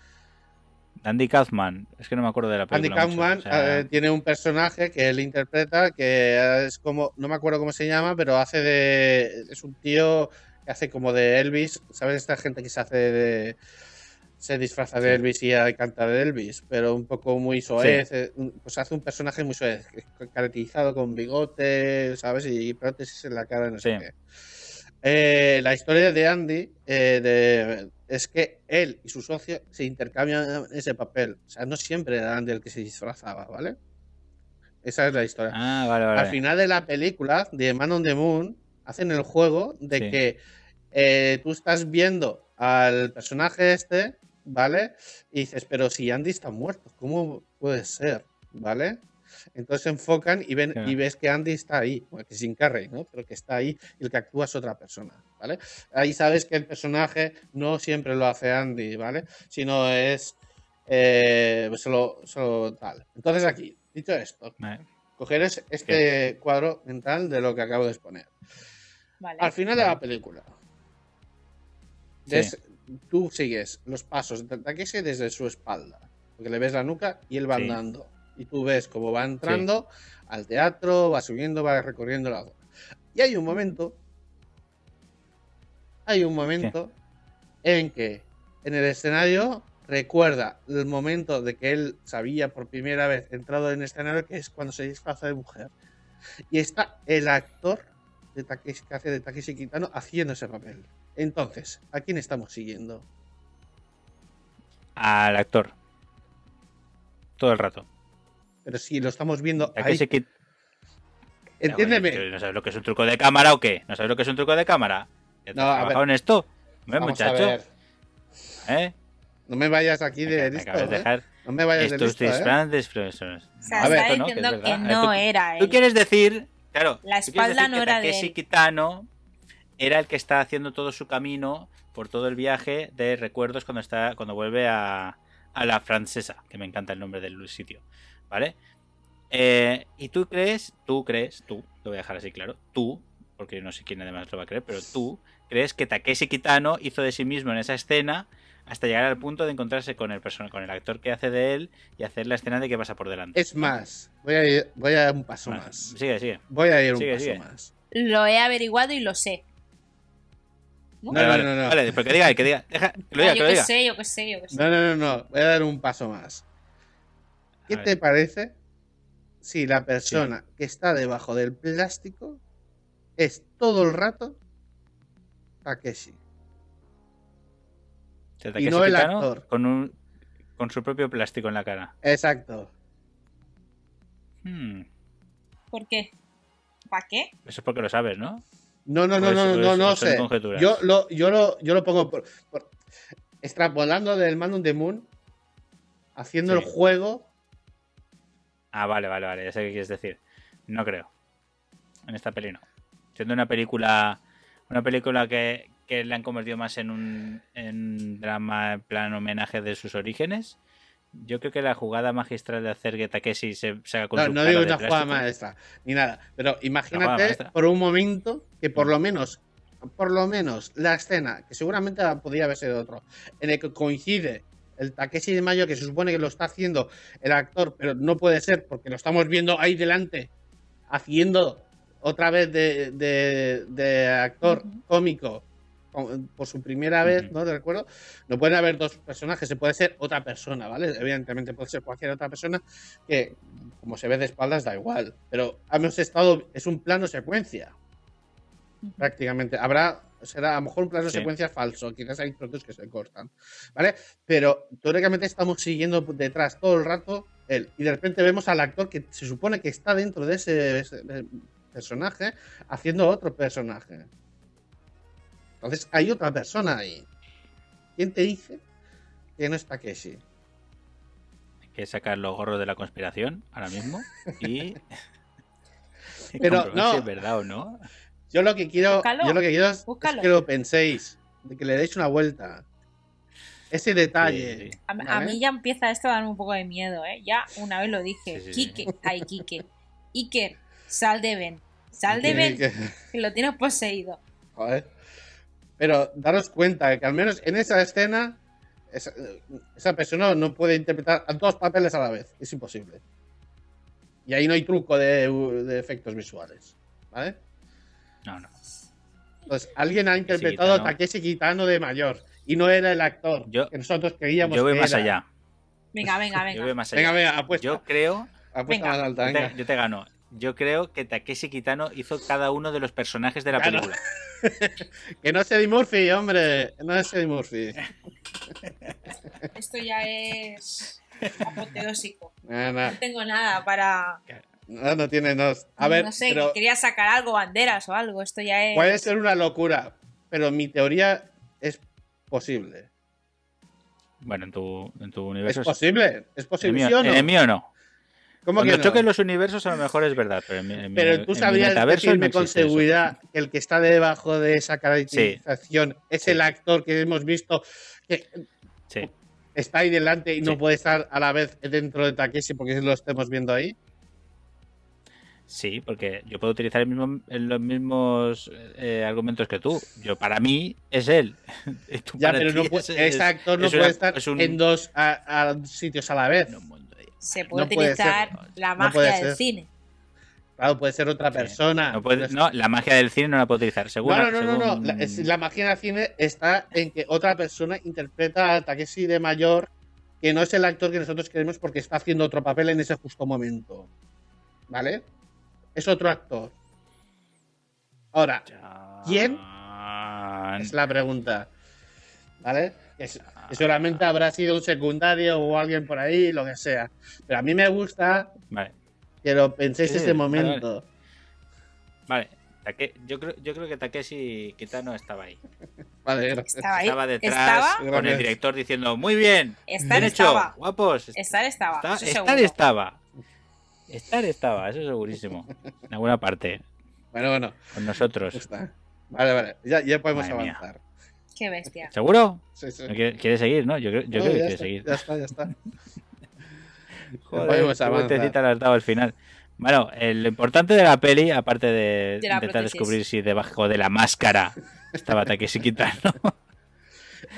Andy Kaufman. Es que no me acuerdo de la Andy película. mucho, Kaufman o sea, eh, tiene un personaje que él interpreta que es como, no me acuerdo cómo se llama, pero hace de. Es un tío que hace como de Elvis. ¿Sabes? Esta gente que se hace de. Se disfraza de. Elvis y canta de Elvis, pero un poco muy soez. eh, Pues hace un personaje muy soez, caracterizado con bigote, ¿sabes? Y prótesis en la cara, no sé Sí. qué. Eh, la historia de Andy eh, de- es que él y su socio se intercambian ese papel. O sea, no siempre era Andy el que se disfrazaba, ¿vale? Esa es la historia. Ah, vale, vale. Al final de la película de Man on the Moon hacen el juego de Sí. que eh, tú estás viendo al personaje este, ¿vale? Y dices, pero si Andy está muerto, ¿cómo puede ser? ¿Vale? Entonces se enfocan y ven Claro. y ves que Andy está ahí, bueno, que es Jim Carrey, ¿no? Pero que está ahí y el que actúa es otra persona, ¿vale? Ahí sabes que el personaje no siempre lo hace Andy, ¿vale? Sino es eh, solo, solo tal. Entonces aquí, dicho esto, Vale. coger es- este cuadro mental de lo que acabo de exponer. vale. Al final de la película, Sí. des- tú sigues los pasos de Takeshi desde su espalda, porque le ves la nuca y él va Sí. andando. Y tú ves cómo va entrando al teatro, va subiendo, va recorriendo la zona. Y hay un momento, hay un momento en que en el escenario recuerda el momento de que él sabía por primera vez entrado en el escenario, que es cuando se disfraza de mujer. Y está el actor de Takeshi, que hace de Takeshi Kitano haciendo ese papel. Entonces, ¿a quién estamos siguiendo? Al actor. Todo el rato. Pero si lo estamos viendo Ya ahí, que se quit- entiéndeme. Ah, bueno, ¿No sabes lo que es un truco de cámara o qué? ¿No sabes lo que es un truco de cámara? ¿Ya te No, has a trabajado ver. en esto? Hombre, Vamos a muchacho. ver. ¿Eh? No me vayas aquí Me de acabas listo, de ¿eh? dejar No me vayas de estos listo, ¿eh? disfraces frescos. O sea, A ver, está esto no, que es diciendo que, verdad. no Tú- era él. Tú quieres decir, claro, La espalda no era de él. Kitano era el que está haciendo todo su camino por todo el viaje de recuerdos cuando está cuando vuelve a, a la francesa, que me encanta el nombre del sitio, ¿vale? Eh, y tú crees, tú crees, tú, lo voy a dejar así claro, tú, porque yo no sé quién además lo va a creer, pero tú crees que Takeshi Kitano hizo de sí mismo en esa escena hasta llegar al punto de encontrarse con el persona, con el actor que hace de él y hacer la escena de que pasa por delante. Es más, voy a ir, voy a ir un paso Bueno, más. Sigue, sigue. Voy a ir un paso sigue. más. Lo he averiguado y lo sé. No, vale, no, vale, no, no. vale, pero que diga, que diga, deja, que lo Ah, diga, que yo lo qué diga. sé, yo qué sé, yo qué sé. No, no, no, no. Voy a dar un paso más. ¿Qué A te ver. parece si la persona que está debajo del plástico es todo el rato Takeshi? O sea, y no el Kitano actor. Con, un, con su propio plástico en la cara. Exacto. Hmm, ¿Por qué? ¿Para qué? Eso es porque lo sabes, ¿no? No, no, no, O es- no, no, no sé. Yo lo, yo lo, yo lo pongo por, por- extrapolando del Man on the Moon, haciendo Sí. el juego. Ah, vale, vale, vale, ya sé qué quieres decir. No creo. En esta peli no. Siendo una película. Una película que, que le han convertido más en un en drama en plan homenaje de sus orígenes. Yo creo que la jugada magistral de hacer que Takeshi se saca con No, su no digo una jugada maestra, ni nada. Pero imagínate por un momento que por lo menos, por lo menos la escena, que seguramente podría haber sido otro, en el que coincide el Takeshi de Mayo, que se supone que lo está haciendo el actor, pero no puede ser porque lo estamos viendo ahí delante, haciendo otra vez de, de- de actor cómico por su primera vez. ¿no? ¿De acuerdo? No pueden haber dos personajes, se puede ser otra persona, ¿vale? Evidentemente puede ser cualquier otra persona que, como se ve de espaldas, da igual. Pero hemos estado, es un plano secuencia. prácticamente. Habrá, será a lo mejor un plano Sí. secuencia falso, quizás hay trotes que se cortan, ¿vale? Pero teóricamente estamos siguiendo detrás todo el rato él, y de repente vemos al actor que se supone que está dentro de ese, ese, personaje haciendo otro personaje. Entonces hay otra persona ahí. ¿Quién te dice que no es Takeshi? Hay que sacar los gorros de la conspiración ahora mismo y. Pero, no. si es verdad o no. Yo lo que quiero, Búscalo, yo lo que quiero es, que lo penséis, de que le deis una vuelta. Ese detalle. Sí, sí. A, mí ya empieza esto a darme un poco de miedo, ¿eh? Ya una vez lo dije. Sí, sí, sí. Kike, ay, Kike. Iker, sal de Ben. Sal de Ben, que- que lo tienes poseído. joder. Pero daros cuenta de que al menos en esa escena, esa, esa persona no puede interpretar a dos papeles a la vez. Es imposible. Y ahí no hay truco de, de efectos visuales. ¿Vale? No, no. Entonces, alguien ha interpretado Kitano. a Takeshi Kitano de mayor. Y no era el actor Yo- que nosotros creíamos Yo voy que más era. allá. Venga, venga, Yo voy venga. más allá. Venga, venga, apuesta. Yo creo. apuesta Venga. más alta, Yo te, venga. yo te gano. Yo creo que Takeshi Kitano hizo cada uno de los personajes de la Claro. película. Que no es Eddie Murphy, hombre. No es Eddie Murphy. Esto ya es apoteósico. No, no, No tengo nada para. no, no tiene dos. A ver, no sé, pero quería sacar algo, banderas o algo. Esto ya es. puede ser una locura. Pero mi teoría es posible. Bueno, en tu, en tu Es universo. sí. posible. Es En el posible, mío, ¿sí o no? en el mío no. ¿Cómo Cuando que no? choquen los universos a lo mejor es verdad, pero en mi, en Pero tú sabías decirme no con eso. seguridad que el que está debajo de esa caracterización es Sí. el actor que hemos visto que Sí. está ahí delante y no puede estar a la vez dentro de Takeshi porque lo estemos viendo ahí. Sí, porque yo puedo utilizar el mismo, los mismos eh, argumentos que tú. Yo para mí es él. Ya, pero no puede- es- ese es- actor no es puede una- estar es un- en dos a- a sitios a la vez. de- Se puede no puede utilizar la No puede magia del cine. Claro, puede ser otra persona. No, puede- no, la magia del cine no la puedo utilizar. Según, no, no, no, no, La, es- la magia del cine está en que otra persona interpreta a Takeshi de mayor que no es el actor que nosotros queremos porque está haciendo otro papel en ese justo momento. ¿Vale? Es otro actor. Ahora, ¿Quién? Es la pregunta. ¿Vale? Que, s- que seguramente habrá sido un secundario o alguien por ahí, lo que sea. Pero a mí me gusta Vale, que lo penséis Sí, ese vale, momento. vale. Take- yo, creo, yo creo que Takeshi Kitano estaba ahí. Vale. Estaba ahí. Estaba detrás Estaba. con el director diciendo, muy bien, Estar bien hecho, estaba. guapos. Estar estaba. Está- eso estar seguro. estaba. Estar estaba, eso segurísimo. En alguna parte, Bueno, bueno, con nosotros. está. Vale, vale. Ya, ya podemos Madre mía. Qué bestia. ¿Seguro? Sí, sí. ¿No ¿Quiere, quiere seguir, no? Yo creo, yo No, creo que ya quiere está, seguir. Ya está, ya está. Joder, le has dado al final. Bueno, eh, lo importante de la peli, aparte de, intentar prótesis. descubrir si debajo de la máscara estaba Takeshi Kitano.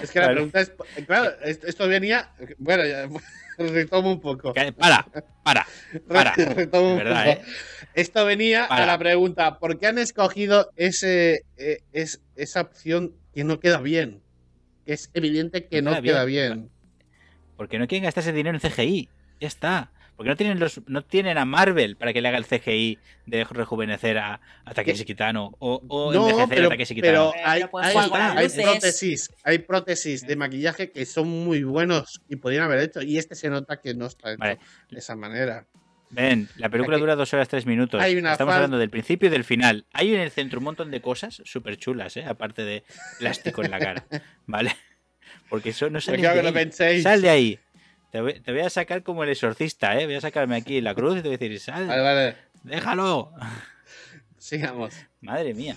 Es que la Vale. pregunta es. Claro, esto venía. Bueno, ya, retomo un poco. Para, para, para. Retomo De un verdad, poco. ¿eh? Esto venía Para. a la pregunta: ¿por qué han escogido ese, eh, es, esa opción que no queda bien? Que es evidente que No no, queda queda bien. bien. Porque no quieren gastarse dinero en CGI. Ya está. Porque no tienen los no tienen a Marvel para que le haga el CGI de rejuvenecer a, a Takeshi Kitano o, o No, envejecer pero, a Takeshi Kitano. pero Pero hay, hay- hay prótesis, hay prótesis de maquillaje que son muy buenos y podrían haber hecho. Y este se nota que no está hecho Vale. de esa manera. Ven, la película Aquí- dura dos horas tres minutos. Hay una Estamos hablando del principio y del final. Hay en el centro un montón de cosas súper chulas, ¿eh? aparte de plástico en la cara. ¿Vale? Porque eso no sale quiero de que lo ahí. penséis. Sal de ahí. Te voy, te voy a sacar como el exorcista, ¿eh? Voy a sacarme aquí la cruz y te voy a decir, sal, Vale, vale. déjalo. Sigamos. Madre mía.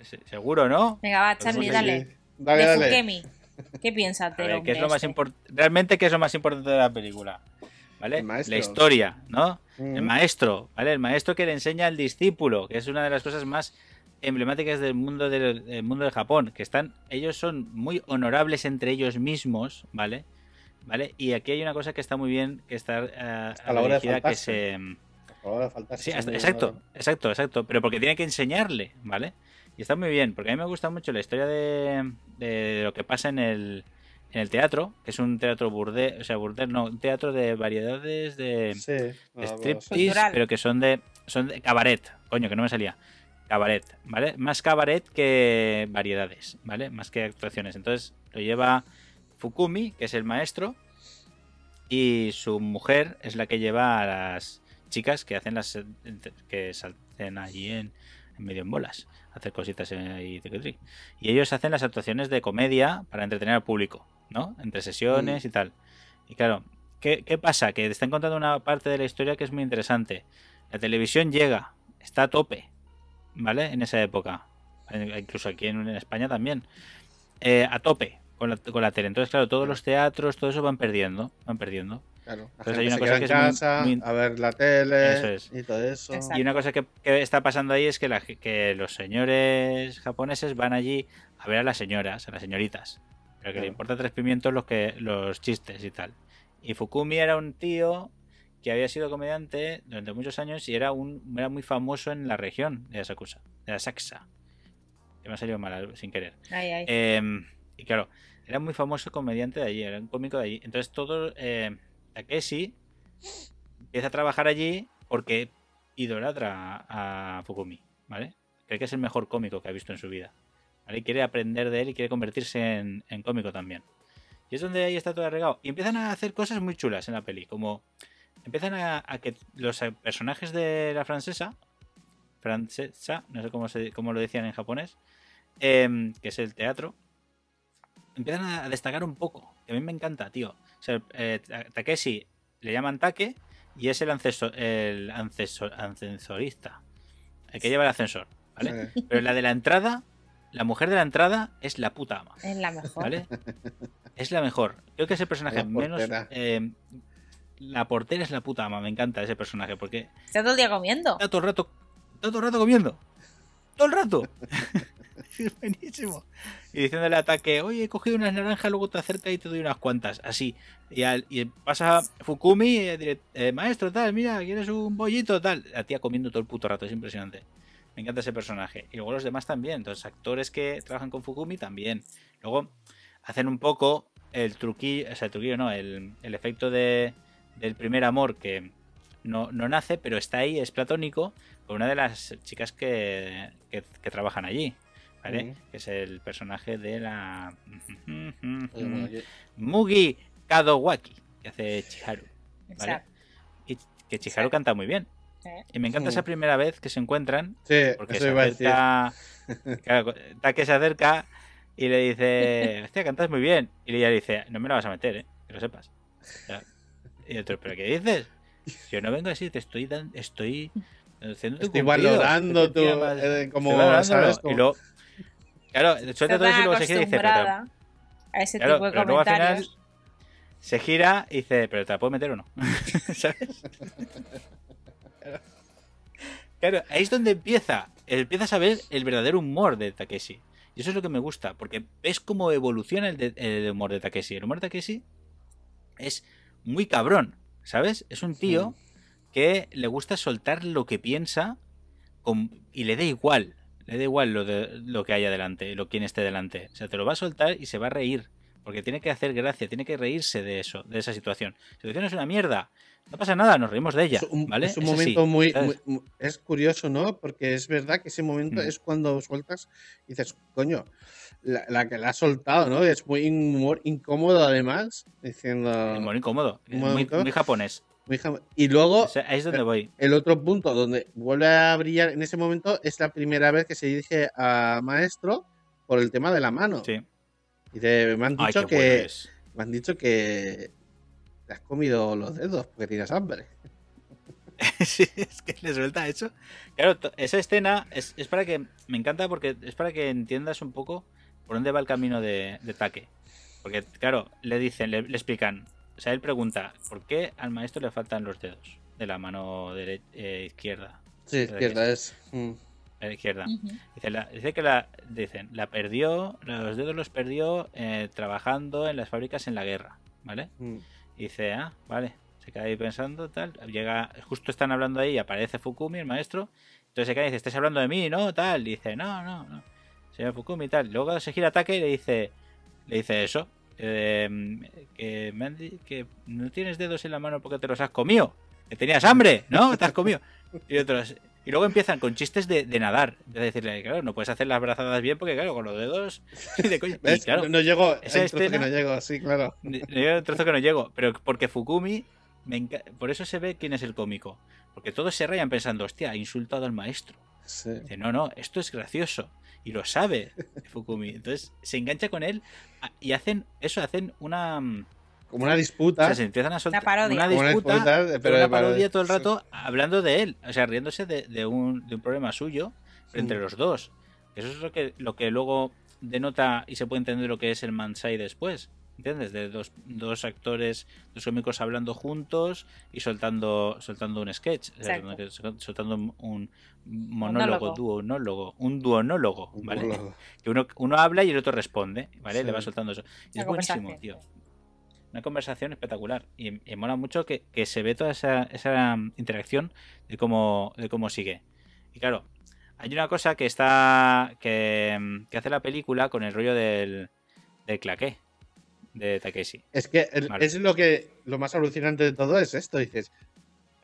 Se- Seguro, ¿no? Venga, va, Pues Charlie, dale. Dale, de dale. Fukemi. ¿Qué piensas A del ver, ¿qué hombre es lo este? Realmente, ¿qué es lo más importante de la película? ¿Vale? La historia, ¿no? Mm. El maestro, ¿vale? El maestro que le enseña al discípulo, que es una de las cosas más emblemáticas del mundo del, del mundo de Japón, que están, ellos son muy honorables entre ellos mismos, ¿vale? ¿Vale? Y aquí hay una cosa que está muy bien, que está eh, Hasta la hora de que se favor, falta Sí, hasta- exacto, exacto, exacto. Pero porque tiene que enseñarle, ¿vale? Y está muy bien, porque a mí me gusta mucho la historia de, de lo que pasa en el, en el teatro, que es un teatro burdel, o sea, burdel, no, un teatro de variedades de, Sí. de striptease, pero que son de, son de cabaret, coño, que no me salía. cabaret, ¿vale? Más cabaret que variedades, ¿vale? Más que actuaciones. Entonces lo lleva Fukumi, que es el maestro, y su mujer es la que lleva a las chicas que hacen las que salten allí en, en medio en bolas, hacer cositas ahí y ellos hacen las actuaciones de comedia para entretener al público, ¿no? Entre sesiones y tal. Y claro, ¿qué, qué pasa? Que te están contando una parte de la historia que es muy interesante. La televisión llega, está a tope, ¿vale? En esa época. Eh, Incluso aquí en, en España también. Eh, a tope con la, con la tele. Entonces, claro, todos los teatros, todo eso van perdiendo. Van perdiendo. Claro, la Entonces gente hay una se cosa queda que en es muy- casa muy- a ver la tele Eso es. y todo eso. Exacto. Y una cosa que, que está pasando ahí es que, la- que los señores japoneses van allí a ver a las señoras, a las señoritas. Pero que le importa tres pimientos los, que, los chistes y tal. Y Fukumi era un tío que había sido comediante durante muchos años y era, un, era muy famoso en la región de Asakusa, de Asakusa. Que me ha salido mal sin querer. Eh, y claro, era muy famoso comediante de allí, era un cómico de allí. Entonces todo eh, Takeshi empieza a trabajar allí porque idolatra a Fukumi, ¿vale? Cree que es el mejor cómico que ha visto en su vida. ¿Vale? Y quiere aprender de él y quiere convertirse en, en cómico también. Y es donde ahí está todo arreglado. Y empiezan a hacer cosas muy chulas en la peli, como empiezan a, a que los personajes de la francesa, francesa, no sé cómo, se, cómo lo decían en japonés, em, que es el teatro, empiezan a destacar un poco. Que a mí me encanta, tío. O sea, eh, Ta- Takeshi le llaman Take y es el, ancesor, el ancesor, ascensorista. El que lleva el ascensor, ¿vale? Sí. Pero la de la entrada, la mujer de la entrada es la puta ama, Es la mejor. ¿vale? Es la mejor. Creo que es el personaje La menos. eh, la portera es la puta ama, me encanta ese personaje porque Está todo el día comiendo. está todo el rato, está todo el rato comiendo. Todo el rato. es buenísimo. Y diciéndole a Take, oye, he cogido unas naranjas, luego te acerca y te doy unas cuantas. Así. Y, al- y pasa Fukumi, eh, direct- eh, maestro, tal, mira, ¿quieres un bollito? Tal. La tía comiendo todo el puto rato, es impresionante. Me encanta ese personaje. Y luego los demás también. Entonces, actores que trabajan con Fukumi también. Luego hacen un poco el truquillo, o sea, el truquillo no, el, el efecto de, del primer amor que no, no nace, pero está ahí, es platónico, con una de las chicas que, que, que trabajan allí. ¿Vale? Que es el personaje de la. Oye, bueno, yo- Mugi Kadowaki, que hace Chiharu. ¿vale? Exacto. Y que Chiharu Exacto. canta muy bien. Y me encanta Sí. esa primera vez que se encuentran, Sí, porque eso se iba a decir. acerca. Claro, Take se acerca y le dice: Hostia, cantas muy bien. Y ella le dice: No me la vas a meter, ¿eh? Que lo sepas. Y otro: ¿Pero qué dices? Yo no vengo así, te estoy dando. Estoy. Haciendo tu Estoy cumplido. valorando tu- eh, como. ¿sabes? Como- Y luego. Claro, suelta todo eso y luego se gira y dice: pero a ese Claro, tipo de pero luego al final comentarios. se gira y dice, ¿pero te la puedo meter o no? ¿Sabes? Claro, ahí es donde empieza. Empiezas a ver el verdadero humor de Takeshi. Y eso es lo que me gusta, porque ves cómo evoluciona el, de- el humor de Takeshi. El humor de Takeshi es muy cabrón, ¿sabes? Es un tío que le gusta soltar lo que piensa con- y le da igual. Le da igual lo, de, lo que haya delante, lo quien esté delante. O sea, te lo va a soltar y se va a reír. Porque tiene que hacer gracia, tiene que reírse de eso, de esa situación. La situación es una mierda. No pasa nada, nos reímos de ella. Es un, ¿vale? es un así, momento muy, ¿sabes? muy- muy- Es curioso, ¿no? Porque es verdad que ese momento Mm. es cuando sueltas y dices, coño, la, la que la ha soltado, ¿no? Es muy humor incómodo, además, diciendo. Muy incómodo. Muy Muy, incómodo. muy japonés. Y luego, O sea, ahí es donde voy. el otro punto donde vuelve a brillar en ese momento es la primera vez que se dirige a Maestro por el tema de la mano. Sí. Y de- me han dicho que. Me han dicho que. Te has comido los dedos porque tienes hambre. sí, es que le suelta eso. Claro, esa escena es, es para que. Me encanta porque es para que entiendas un poco por dónde va el camino de, de Take. Porque, claro, le dicen, le, le explican. O sea, él pregunta, ¿por qué al maestro le faltan los dedos de la mano dere- eh, izquierda? Sí, ¿Verdad que izquierda es. mm. La izquierda. Dice, la- dice que la, dicen, la perdió, los dedos los perdió eh, trabajando en las fábricas en la guerra, ¿vale? mm. Y dice, ah, vale. Se queda ahí pensando, tal. Llega, justo están hablando ahí, aparece Fukumi, el maestro. Entonces se queda y dice, ¿estás hablando de mí? No, tal. Y dice, no, no, no. Señor Fukumi, tal. Luego se gira ataque y le dice, le dice eso. eh, que, que no tienes dedos en la mano porque te los has comido. Que tenías hambre, ¿no? Te has comido. Y otros, Y luego empiezan con chistes de, de nadar. De decirle, claro, no puedes hacer las brazadas bien porque, claro, con los dedos. De claro, no, no llego, esa hay trozo que no llego, sí, claro. Yo el trozo que no llego, pero porque Fukumi, me enca- por eso se ve quién es el cómico. Porque todos se rayan pensando, hostia, ha insultado al maestro. Sí. Dice, no, no, esto es gracioso. Y lo sabe Fukumi. Entonces se engancha con él y hacen eso, hacen una... Como una O disputa. sea, se empiezan a soltar parodia. una Como una disputa, disputa, pero una parodia, parodia todo el sí. rato hablando de él. O sea, riéndose de, de un, de un problema suyo Sí. entre los dos. Eso es lo que, lo que luego denota y se puede entender lo que es el Mansai después. ¿Entiendes? De dos, dos actores, dos cómicos hablando juntos y soltando, soltando un sketch. O sea, soltando un, un Monólogo. duonólogo. Un duonólogo, Un ¿vale? monólogo. Que uno, uno habla y el otro responde, ¿vale? Sí. Le va soltando eso. Y es buenísimo, tío. Una conversación espectacular. Y, y mola mucho que, que se ve toda esa, esa interacción de cómo, de cómo sigue. Y claro, hay una cosa que está. que, que hace la película con el rollo del, del claqué de Takeshi. Es que Vale. es lo que lo más alucinante de todo es esto. Dices,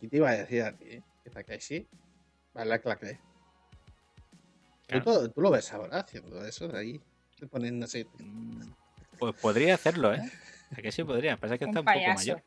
¿qué te iba a decir a ti? Que Takeshi vale la claque. Claro. Tú, lo ves ahora haciendo eso de ahí. Así. Mm, Pues podría hacerlo, ¿eh? Takeshi podría. Pasa que está un poco mayor.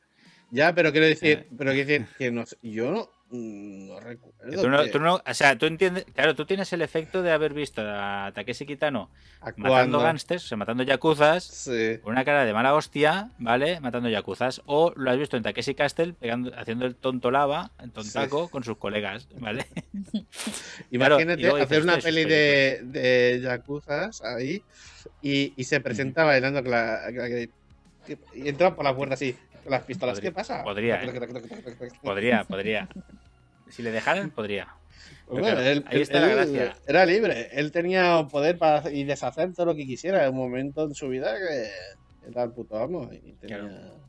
Ya, pero quiero decir, Eh. pero quiero decir que no yo no, no recuerdo. Tú no, que tú no- o sea, tú entiendes. Claro, tú tienes el efecto de haber visto a Takeshi Kitano matando gángsters, o sea, matando yakuzas, Sí. con una cara de mala hostia, ¿vale? Matando yakuzas. O lo has visto en Takeshi Castle pegando, haciendo el tonto lava, el tontaco, con sus colegas, ¿vale? Claro, y Imagínate dices, hacer una "Hostia, peli de, de yakuzas ahí y, y se presenta bailando con la, con la- y entra por la puerta así con las pistolas. Podría- ¿Qué pasa? podría, ¿eh? Podría, podría. Si le dejaran, podría. Bueno, Pero claro, él- ahí está la él gracia. Era libre. Él tenía poder para y deshacer todo lo que quisiera. En un momento en su vida que era el puto amo. Y tenía... Claro.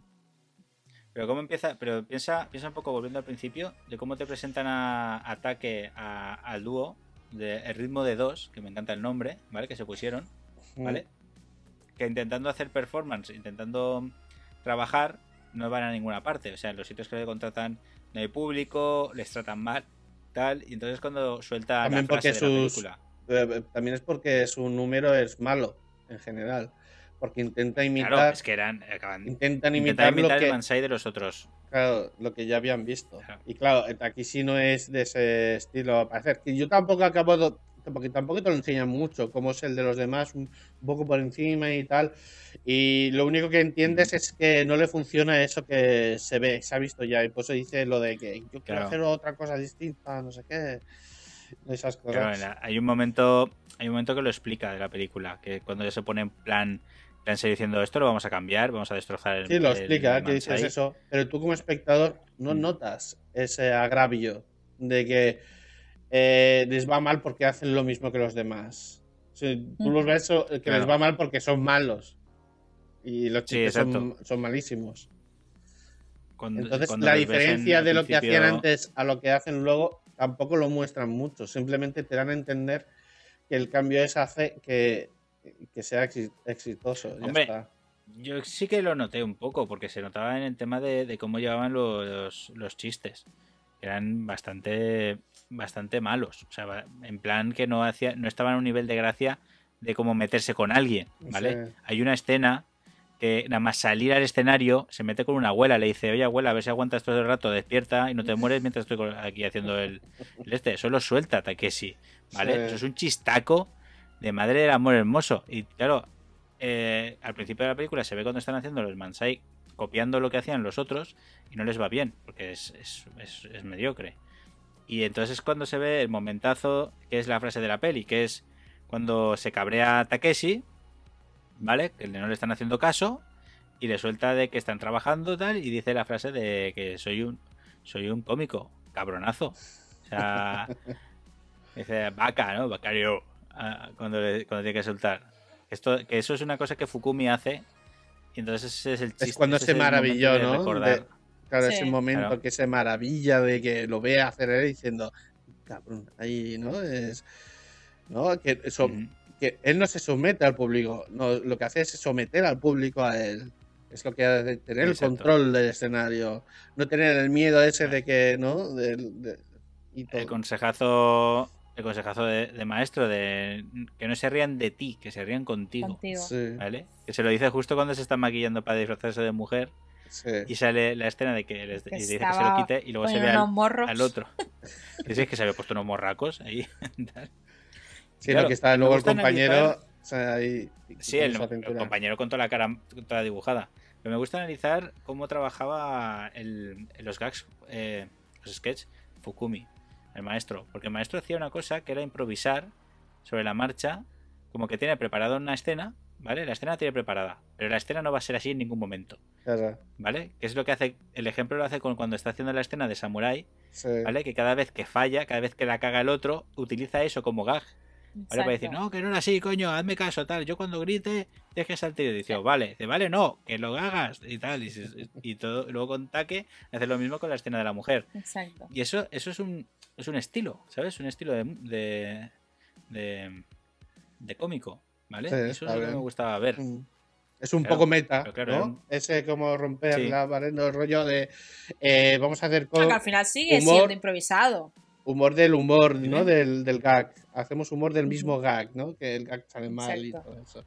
Pero cómo empieza, pero piensa, piensa un poco volviendo al principio de cómo te presentan a ataque a- al dúo de el ritmo de dos, que me encanta el nombre, ¿vale? Que se pusieron, ¿vale? Que intentando hacer performance, intentando trabajar, no van a ninguna parte. O sea, en los sitios que le contratan no hay público, les tratan mal, tal. Y entonces cuando suelta También la frase porque de la sus- película. Eh, También es porque su número es malo en general. Porque intenta imitar, Claro, es que eran. Acaban, intentan intentan imitar, imitar lo, el Mansai de los otros. claro, lo que ya habían visto. Claro. Y claro, aquí sí no es de ese estilo a parecer. Que yo tampoco acabo de, porque tampoco te lo enseñan mucho, como es el de los demás, un poco por encima y tal. Y lo único que entiendes es que no le funciona eso que se ve, se ha visto ya. Y por eso dice lo de que yo quiero Claro. hacer otra cosa distinta, no sé qué. Esas cosas. Claro, hay un momento hay un momento que lo explica de la película, que cuando ya se pone en plan, plan serio diciendo esto lo vamos a cambiar, vamos a destrozar el Sí, lo el explica, que dices Mansai". eso. Pero tú como espectador no Mm. notas ese agravio de que eh, les va mal porque hacen lo mismo que los demás. O sea, tú los ves so- que Claro. les va mal porque son malos. Y los Sí, chistes son, malísimos. Cuando- Entonces, cuando la diferencia de lo que hacían antes a lo que hacen luego tampoco lo muestran mucho. Simplemente te dan a entender que el cambio es hace que, que sea exi- exitoso. Ya Hombre, está. Yo sí que lo noté un poco, porque se notaba en el tema de, de cómo llevaban los, los chistes. Eran bastante, bastante malos. O sea, en plan que no hacía, no estaban a un nivel de gracia de cómo meterse con alguien, ¿vale? Sí. Hay una escena que nada más salir al escenario se mete con una abuela, le dice, oye abuela, a ver si aguantas todo el rato, despierta y no te mueres mientras estoy aquí haciendo el, el este. Solo suelta Takeshi, ¿vale? Sí. Eso es un chistaco de madre del amor hermoso. Y claro, eh, al principio de la película se ve cuando están haciendo los Mansai copiando lo que hacían los otros y no les va bien, porque es, es, es- es mediocre. Y entonces es cuando se ve el momentazo, que es la frase de la peli, que es cuando se cabrea Takeshi, ¿vale? Que no le están haciendo caso y le suelta de que están trabajando tal y dice la frase de que soy un soy un cómico, cabronazo. O sea, dice vaca, ¿no? Bacario, cuando, le- cuando tiene que soltar. Esto, que eso es una cosa que Fukumi hace y entonces ese es el chiste. Es cuando se maravilló, ¿no? De- Claro, Sí. ese momento Claro. que se maravilla de que lo ve hacer él diciendo, cabrón, ahí, ¿no? Es. ¿No? Que, eso, Ujú. que él no se somete al público, no, lo que hace es someter al público a él. Es lo que hace tener el Exacto. control del escenario, no tener el miedo ese de que, ¿no? Del- de- y El todo. consejazo, el consejazo de, de maestro de que no se rían de ti, que se rían contigo. Contigo. Sí, ¿Vale? Que se lo dice justo cuando se está maquillando para disfrazarse de mujer sí. y sale la escena de que les Que y dice que se lo quite y luego se ve al, al otro. Sí, es que se había puesto unos morracos ahí. Sí, Claro, lo que está luego el compañero. analizar- o sea, ahí- Sí, con el, compañero con toda la cara toda dibujada. Pero me gusta analizar cómo trabajaba el, en los gags, eh, los sketches, Fukumi, el maestro. Porque el maestro hacía una cosa que era improvisar sobre la marcha, como que tiene preparada una escena, ¿vale? La escena la tiene preparada, pero la escena no va a ser así en ningún momento, Claro, ¿vale? Que es lo que hace, el ejemplo lo hace con cuando está haciendo la escena de Samurai, sí. ¿vale? Que cada vez que falla, cada vez que la caga el otro, utiliza eso como gag. ¿Vale? Para decir, Exacto. no, que no era así, coño, hazme caso, tal. Yo cuando grite, dejes al tío. Y dice, vale, dice, vale, no, que lo hagas y tal. Y, todo, luego con Take hace lo mismo con la escena de la mujer. Exacto. Y eso, eso es un, es un estilo, ¿sabes? Un estilo de, de, de, de cómico, ¿vale? Sí, eso es lo que bien. me gustaba ver. Mm. Es un Claro, poco meta, un- Ese como romper Sí. la pared, no, el rollo de eh, vamos a hacer O sea, co- que al final sigue humor- siendo improvisado. humor del humor, ¿no? Del, del gag. Hacemos humor del mismo gag, ¿no? Que el gag sale mal y todo eso.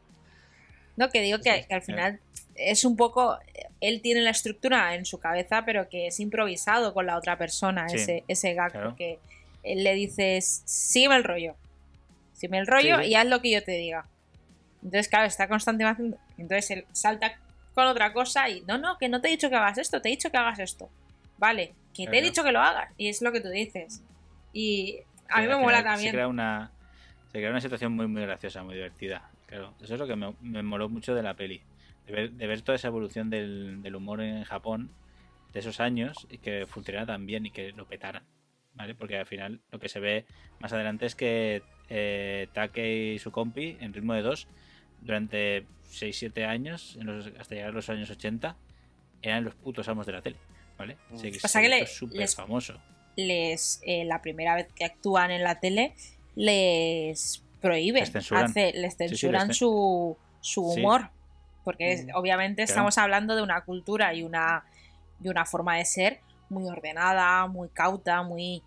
No, que digo que, al final es un poco. Él tiene la estructura en su cabeza, pero que es improvisado con la otra persona, Sí, ese, ese gag, claro. porque él le dices, sígueme el rollo. Sígueme el rollo Sí. y haz lo que yo te diga. Entonces, claro, está constantemente. Entonces él salta con otra cosa y no, no, que no te he dicho que hagas esto, te he dicho que hagas esto. Vale, que te he dicho que lo hagas. Y es lo que tú dices. Y a mí me mola también. Se crea una, se crea una situación muy, muy graciosa, muy divertida. Claro, eso es lo que me, me moló mucho de la peli. De ver, de ver toda esa evolución del, del humor en Japón de esos años y que funcionara tan bien y que lo petaran. ¿Vale? Porque al final lo que se ve más adelante es que eh, Take y su compi, en ritmo de dos, durante 6-7 años, en los- hasta llegar a los años 80, eran los putos amos de la tele. ¿Vale? Mm. Así que Pasa se que le- súper les- famoso. les eh, la primera vez que actúan en la tele les prohíben, Les censuran. hace- les sí, censuran su, su Sí. humor. Porque es- Mm, obviamente claro. estamos hablando de una cultura y una, y una forma de ser muy ordenada, muy cauta, muy,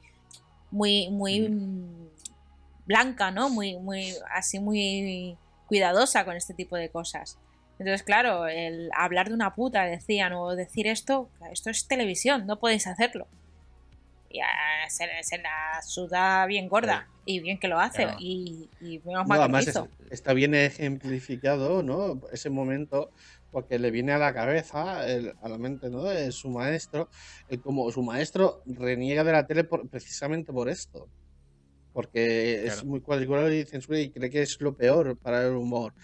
muy, muy mm, blanca, ¿no? Muy, muy, así muy cuidadosa con este tipo de cosas. Entonces, claro, el hablar de una puta, decían, o decir esto, esto es televisión, no podéis hacerlo. Y ah, se, se la suda bien gorda. Y bien que lo hace. Claro. Y, y menos No, mal que lo además es- está bien ejemplificado, ¿no? Ese momento, porque le viene a la cabeza, el- a la mente, ¿no? Su maestro, el como su maestro reniega de la tele por- precisamente por esto. Porque es muy cuadriculado y censura y cree que es lo peor para el humor.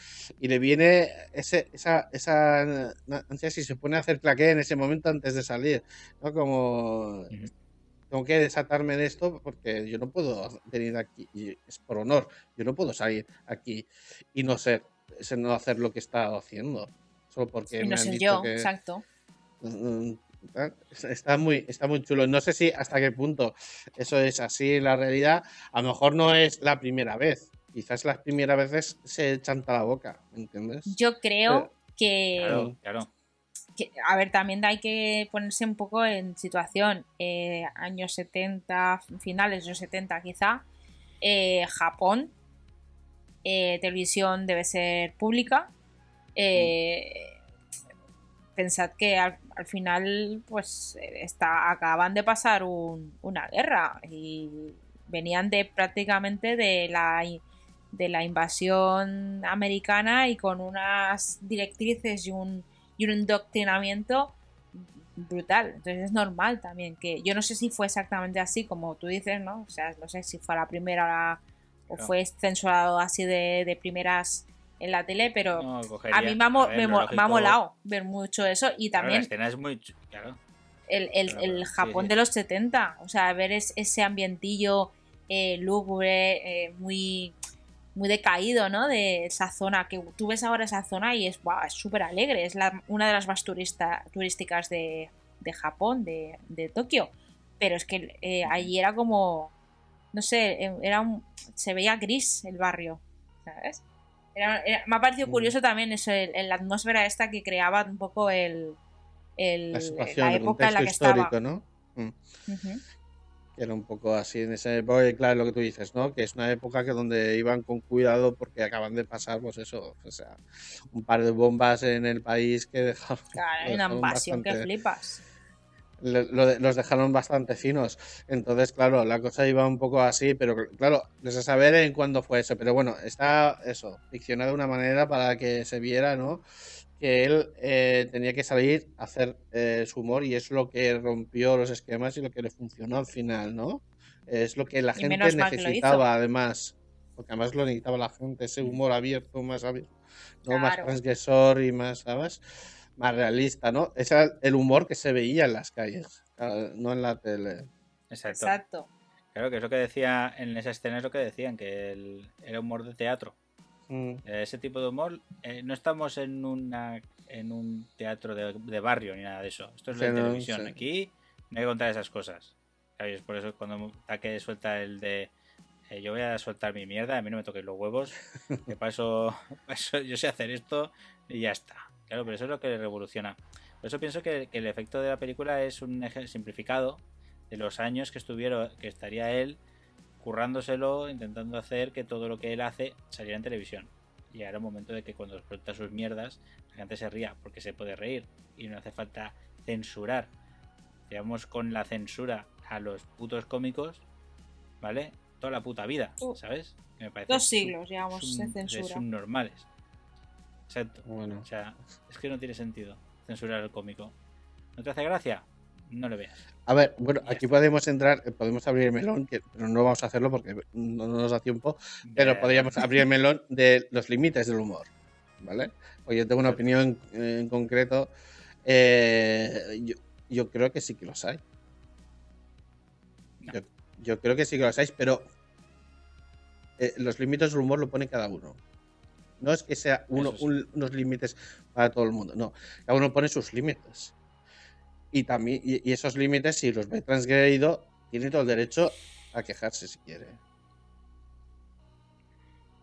Y le viene ese, esa, esa ansia si se pone a hacer claqué en ese momento antes de salir, ¿no? Como tengo que desatarme de esto porque yo no puedo venir aquí, y es por honor, yo no puedo salir aquí y no ser, no hacer lo que está haciendo, solo porque Y me no han sé dicho yo, que exacto. Mm, ah, está muy, está muy chulo. No sé si hasta qué punto eso es así en la realidad. A lo mejor no es la primera vez. Quizás las primeras veces se chanta la boca, ¿me entiendes? Yo creo Pero- que, Claro, claro. que- A ver, también hay que ponerse un poco en situación. eh, años 70, finales de los 70 quizá. eh, Japón. eh, televisión debe ser pública. eh, pensad que al, al final, pues, está, acaban de pasar un- una guerra y venían de prácticamente de la, de la invasión americana y con unas directrices y un, y un endoctrinamiento brutal. Entonces es normal también que yo no sé si fue exactamente así como tú dices, ¿no? O sea, no sé si fue la primera o fue censurado así de, de primeras en la tele, pero No, cogería- a mí me ha, mo- a ver, me lo mo- me ha lógico- molado ver mucho eso y claro, también la escena es muy. Claro. el, el- Claro, el Japón sí. de los 70, o sea, ver es- ese ambientillo eh, lúgubre, eh, muy, muy decaído, ¿no? De esa zona, que tú ves ahora esa zona y es súper alegre, es la- una de las más turista, turísticas de, de Japón, de, de Tokio, pero es que eh, allí era como, no sé, eh, era un, se veía gris el barrio, ¿sabes? Era- era- me ha parecido curioso también eso, el- el- la atmósfera esta que creaba un poco el, La situación, la el época en la que histórico, estaba. ¿no? Mm. Era un poco así en esa época, y claro, lo que tú dices, ¿no? Que es una época que donde iban con cuidado porque acaban de pasar, pues eso, o sea, un par de bombas en el país que dejaron, Claro, una invasión que flipas. Le- lo los dejaron bastante finos. Entonces, claro, la cosa iba un poco así, pero claro, sé saber en cuándo fue eso. Pero bueno, está eso, ficcionado de una manera para que se viera, ¿no? Que él eh, tenía que salir a hacer eh, su humor y es lo que rompió los esquemas y lo que le funcionó al final, ¿no? Es lo que la Y gente necesitaba, además. Porque además lo necesitaba la gente, ese humor abierto, más abierto, ¿no? Más Claro. transgresor y más, ¿sabes? Más realista, ¿no? Ese era el humor que se veía en las calles, ah, no en la tele. Exacto. Exacto. Claro que es lo que decía en esa escena, es lo que decían, que el- era humor de teatro. Mm, Eh, Ese tipo de humor, eh, no estamos en una en un teatro de, de barrio ni nada de eso. Esto es Sí, la no, televisión. sí. Aquí no hay que contar esas cosas. Claro, y es por eso cuando Take suelta el de eh, yo voy a soltar mi mierda, a mí no me toquen los huevos, que eso yo sé hacer esto y ya está. Claro, pero eso es lo que revoluciona. Por eso pienso que, que el efecto de la película es un eje simplificado de los años que estuvieron, que estaría él currándoselo, intentando hacer que todo lo que él hace saliera en televisión. Y ahora es momento de que cuando suelta sus mierdas, la gente se ría, porque se puede reír y no hace falta censurar. Llevamos con la censura a los putos cómicos, ¿vale? Toda la puta vida, Uh, ¿sabes? Que me parece Dos siglos sub- de de censura. subnormales. Exacto. Bueno, O sea, es que no tiene sentido censurar al cómico. ¿No te hace gracia? No le veas. a ver, bueno, aquí podemos entrar, eh, podemos abrir el melón, pero no vamos a hacerlo porque no nos da tiempo, pero podríamos abrir el melón de los límites del humor, ¿vale? Pues yo tengo una opinión en, en concreto, eh, yo, yo creo que sí que los hay. No. Yo, yo creo que sí que los hay, pero eh, los límites del humor lo pone cada uno. No es que sea uno, Eso sí. un- unos límites para todo el mundo, no. Cada uno pone sus límites. Y también, y, y esos límites, si los ve transgredido, tiene todo el derecho a quejarse si quiere.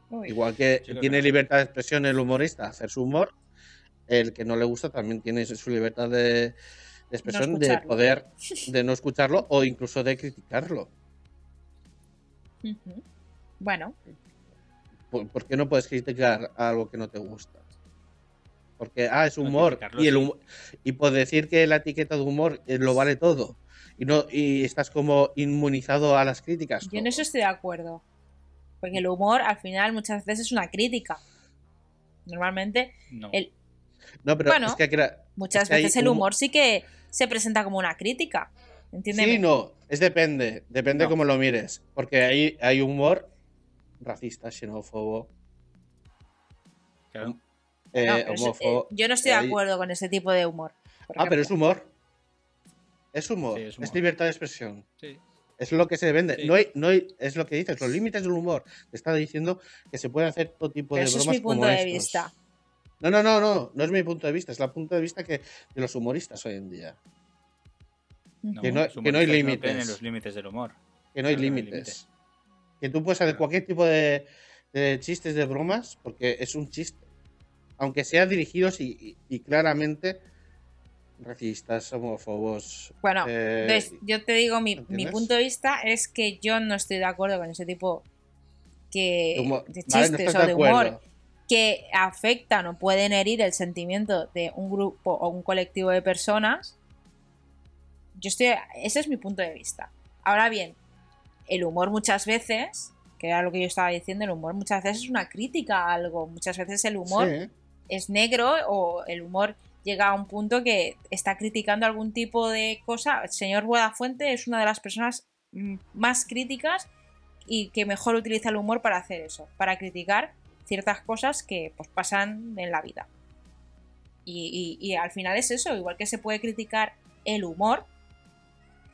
Uy, Igual que Sí, tiene libertad de expresión el humorista, hacer su humor, el que no le gusta también tiene su libertad de, de expresión de poder, de no escucharlo o incluso de criticarlo. Bueno, ¿Por, por qué no puedes criticar algo que no te gusta? Porque, ah, es humor. Y, el sí. humo- y por decir que la etiqueta de humor eh, lo vale todo. Y no y estás como inmunizado a las críticas. yo en eso estoy de acuerdo. Porque el humor al final muchas veces es una crítica. Normalmente, No. el- No, pero Bueno, es que, crea- muchas es que hay veces el humo- humor sí que se presenta como una crítica. ¿Entiendes? Sí, no, es depende, depende No. cómo lo mires, porque hay, hay humor racista, xenófobo, Claro. eh, No, pero eso- homófobo. eh, yo no estoy de hay- acuerdo con ese tipo de humor. Ah, pero es humor. Es humor, Sí, es es, libertad de expresión. Sí. Es lo que se vende. Sí. No hay, no hay- es lo que dices, los límites del humor. Te está diciendo que se puede hacer todo tipo Pero de eso es bromas mi punto como de estos. vista. No, no, no, no, no es mi punto de vista, es el punto de vista que de los humoristas hoy en día. No, Que no- los que no hay límites. en los límites del humor. Que no hay Claro, no hay límites. Que tú puedes hacer cualquier tipo de, de chistes, de bromas, porque es un chiste. Aunque sean dirigidos y, y- y claramente racistas, homófobos. Bueno, eh, Entonces, yo te digo, mi, mi punto de vista es que yo no estoy de acuerdo con ese tipo que, de humor. de Vale, no chistes o de de humor que afectan o pueden herir el sentimiento de un grupo o un colectivo de personas. Yo estoy. Ese es mi punto de vista. Ahora bien, el humor muchas veces, que era lo que yo estaba diciendo, el humor muchas veces es una crítica a algo. Muchas veces el humor Sí, es negro o el humor llega a un punto que está criticando algún tipo de cosa. El señor Buenafuente es una de las personas mm, más críticas y que mejor utiliza el humor para hacer eso, para criticar ciertas cosas que pues, pasan en la vida. Y, y- y al final es eso, igual que se puede criticar el humor,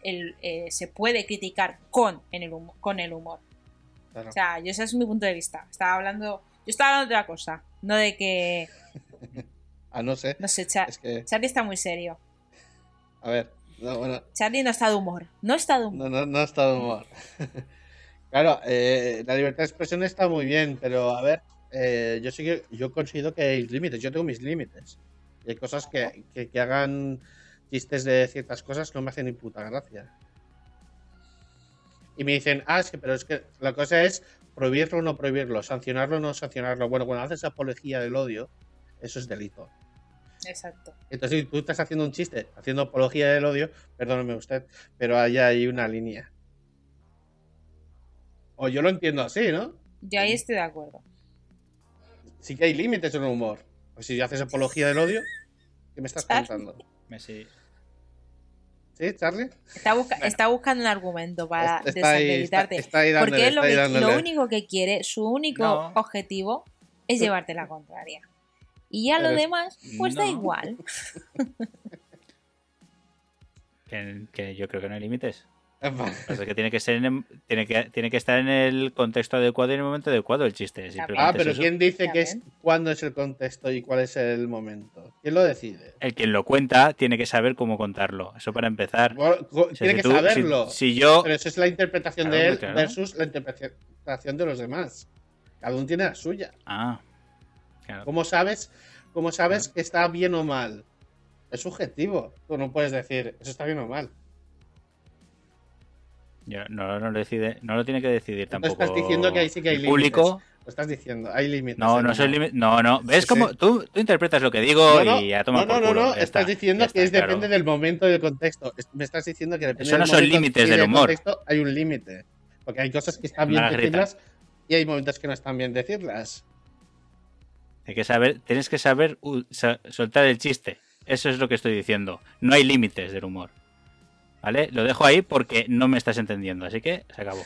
el, eh, se puede criticar con, en el humo- con el humor. claro. O sea, yo ese es mi punto de vista. Estaba hablando, yo estaba hablando de otra cosa, no de que, Ah, no sé. no sé, Cha- Es que, Charlie está muy serio. a ver, no, bueno, Charlie no está de humor, no está de humor. no, no, no está de humor. claro, eh, la libertad de expresión está muy bien, pero a ver, eh, yo sí que yo considero que hay límites. Yo tengo mis límites. Y hay cosas que, que, que hagan chistes de ciertas cosas no me hacen ni puta gracia. y me dicen, ah, es que, pero es que la cosa es prohibirlo o no prohibirlo, sancionarlo o no sancionarlo. Bueno, cuando haces apología del odio, eso es delito. Exacto. Entonces, si tú estás haciendo un chiste, haciendo apología del odio, perdóneme usted, pero ahí hay una línea. O yo lo entiendo así, ¿no? Yo ahí estoy de acuerdo. Sí que hay límites en el humor. Pues si haces apología del odio, ¿qué me estás contando? Messi. ¿Sí, Charlie? Está, busca- está buscando un argumento para Está desacreditarte. está- está ahí dándole, porque él lo, está ahí que- dándole. lo único que quiere, su único No. objetivo es llevarte la contraria. Y ya lo demás, pues da igual. Que, que yo creo que no hay límites. Que tiene que ser en- tiene que tiene que estar en el contexto adecuado y en el momento adecuado el chiste. Ah, es pero eso. ¿quién dice que es cuándo es el contexto y cuál es el momento? ¿Quién lo decide? El quien lo cuenta tiene que saber cómo contarlo. Eso para empezar. Bueno, co- O sea, Tiene si que tú- si- saberlo. Si, yo. Pero eso es la interpretación Claro, de él claro. versus la interpretación de los demás. Cada uno tiene la suya. Ah. Claro. ¿Cómo sabes, cómo sabes que está bien o mal? Es subjetivo. Tú no puedes decir, eso está bien o mal. Yo- no, no lo decide, no lo tiene que decidir tampoco. estás diciendo que ahí sí que hay público. Lo estás diciendo, hay límites. No, no soy límite. No, no. ¿Ves Sí, cómo sí. tú, tú interpretas lo que digo No, no, y a tomar no, por no, culo? no, Ya estás está, diciendo que es claro. depende del momento y del contexto. Me estás diciendo que depende Eso no del son momento límites del humor. contexto hay un límite. Porque hay cosas que están bien decirlas y hay momentos que no están bien decirlas. Hay que saber, tienes que saber uh, sa- soltar el chiste. Eso es lo que estoy diciendo. No hay límites del humor. ¿Vale? Lo dejo ahí porque no me estás entendiendo. Así que se acabó.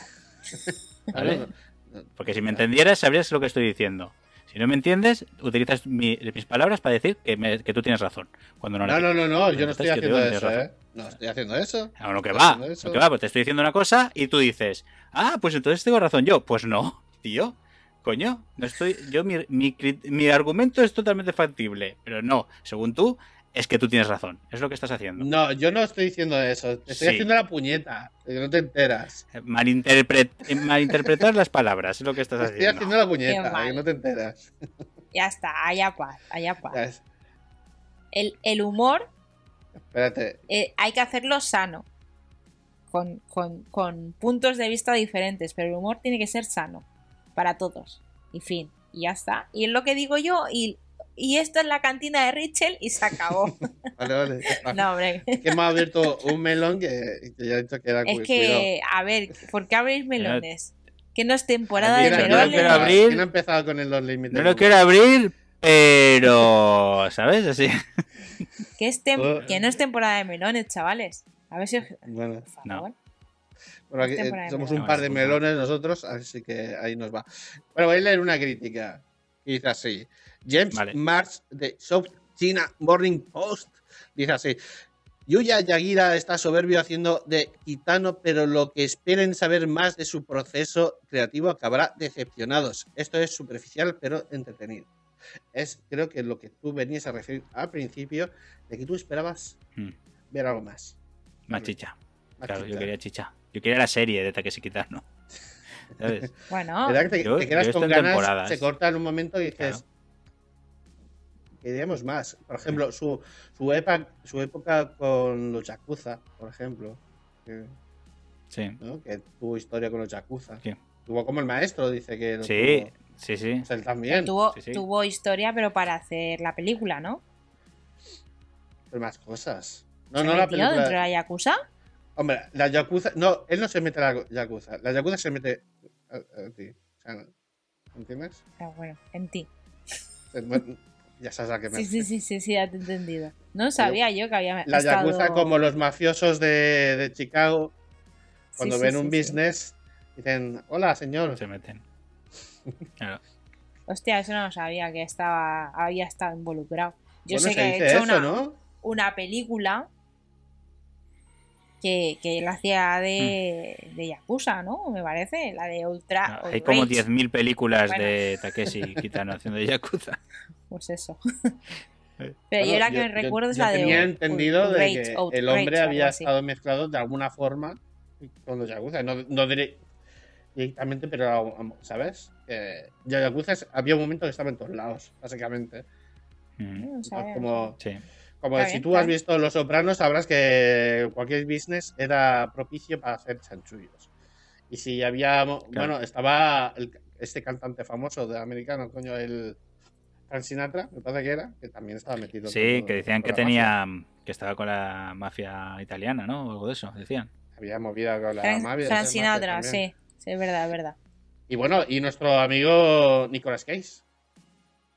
Porque si me entendieras, sabrías lo que estoy diciendo. Si no me entiendes, utilizas mi- mis palabras para decir que, me- que tú tienes razón. Cuando no, la No, no, no, yo no estoy haciendo eso, ¿eh? No estoy haciendo eso. Lo que Estoy va, lo que va, pues te estoy diciendo una cosa y tú dices, ah, pues entonces tengo razón yo. Pues no, tío, coño, no estoy, yo mi, mi, mi argumento es totalmente factible, pero no, según tú, es que tú tienes razón, es lo que estás haciendo. No, yo no estoy diciendo eso. Te estoy Sí. haciendo la puñeta. Que no te enteras. Malinterpret- eh, malinterpretar las palabras es lo que estás Te estoy haciendo. haciendo la puñeta. Que no te enteras. Ya está, allá paz, allá paz. Ya es- El, el humor Espérate. eh, hay que hacerlo sano. Con, con- con puntos de vista diferentes, pero el humor tiene que ser sano. Para todos. Y fin. Y ya está. Y es lo que digo yo. Y, y esto es la cantina de Richel y se acabó. Vale, vale. no, hombre. Que hemos abierto un melón que, que ya he dicho que era Es cu- que, a ver, ¿por qué abrís melones? Que no es temporada de no- ¿Quién no ha lo melones. quiero empezado- abrir. ¿Quién ha empezado con el- los límites? No lo quiero abrir, pero, ¿sabes? Así. Que, es tem- Oh. que no es temporada de melones, chavales. A ver si os... Bueno, Por No. bueno, aquí, Es eh, somos melones. un par de melones nosotros, así que ahí nos va. Bueno, voy a leer una crítica. Y dice así. James Vale. Marks de South China Morning Post dice así. Yuya Yagira está soberbio haciendo de gitano, pero lo que esperen saber más de su proceso creativo acabará decepcionados. Esto es superficial, pero entretenido. Es, creo que lo que tú venías a referir al principio, de que tú esperabas Mm, ver algo más. Más chicha. Más Claro, yo quería chicha. Yo quería la serie de Takeshi Kitano. ¿Sabes? Bueno, ¿Verdad que te, Yo- te quedas con ganas? temporadas. Se corta en un momento y dices. Claro. Queríamos más. Por ejemplo, su, su, época, su época con los Yakuza, por ejemplo. Que, Sí. ¿no? que tuvo historia con los Yakuza. Sí. Tuvo como el maestro, dice que. lo Sí, tuvo. sí, sí. Él también. tuvo, Sí, sí. tuvo historia, pero para hacer la película, ¿no? Pero más cosas. No, ¿Se no la película. dentro de la Yakuza? Hombre, la Yakuza. No, él no se mete a la Yakuza. La Yakuza se mete a, a ti. O sea, ¿Entiendes? Ah, bueno, en ti. Bueno, Ya sabes a qué me Sí, sí, sí, sí, sí, ya te he entendido. No sabía yo que había La estado... Yakuza, como los mafiosos de, de Chicago, cuando Sí, sí, ven sí, un sí. business, dicen, hola, señor. Se meten. Claro. Hostia, eso no sabía, que estaba había estado involucrado. Yo Bueno, sé que he hecho eso, una, ¿no? una película que, que él hacía de, Hmm. de Yakuza, ¿no? Me parece, la de Ultra... Hay como Outrage. 10.000 películas Bueno. de Takeshi Kitano haciendo de Yakuza. Pues eso. Eh. Pero yo la que recuerdo es la de... tenía entendido de que el hombre había así. estado mezclado de alguna forma con los Yakuza. No, no diré directamente, pero, ¿sabes? Ya Yakuza había un momento que estaba en todos lados, básicamente. Mm, No. Como, Sí. Como si tú has visto Los Sopranos, sabrás que cualquier business era propicio para hacer chanchullos. Y si había. Bueno, estaba el- este cantante famoso de americano, coño, el. Frank Sinatra, me parece que era, que también estaba metido. Sí, que decían que tenía. que estaba con la mafia italiana, ¿no? O algo de eso, decían. Había movida con la mafia. Frank Sinatra, mafia sí. Sí, es verdad, es verdad. Y bueno, y nuestro amigo Nicolas Cage.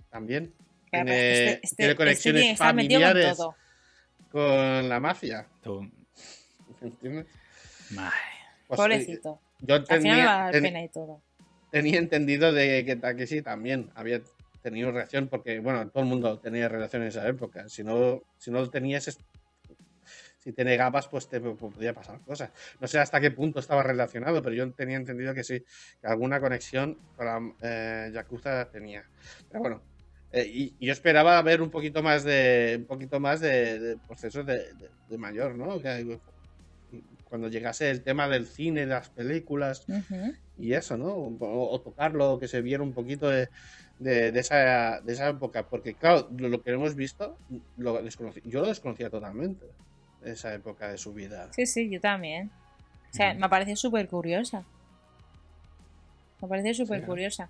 También. Tiene, este- este- tiene este conexiones con familiares con la mafia. Tú- ¿Entiendes? Pues, Pobrecito. Yo Al final me va a tenía, ten- pena y todo. tenía entendido de que Takeshi también había tenido reacción, porque, bueno, todo el mundo tenía relación en esa época. Si no, si no lo tenías, es- si te negabas, pues te pues, podía pasar cosas. No sé hasta qué punto estaba relacionado, pero yo tenía entendido que sí, que alguna conexión con la eh, Yakuza tenía. Pero bueno, eh, y, y yo esperaba ver un poquito más de un poquito más de, de procesos de, de- de mayor, ¿no? Que cuando llegase el tema del cine, de las películas, y eso, ¿no? O, o tocarlo, que se viera un poquito de, de- de esa, de esa época. Porque, claro, lo, lo que hemos visto, lo desconocí- yo lo desconocía totalmente, esa época de su vida. Sí, sí, yo también. O sea, me pareció súper curiosa. Me pareció súper Sí. curiosa.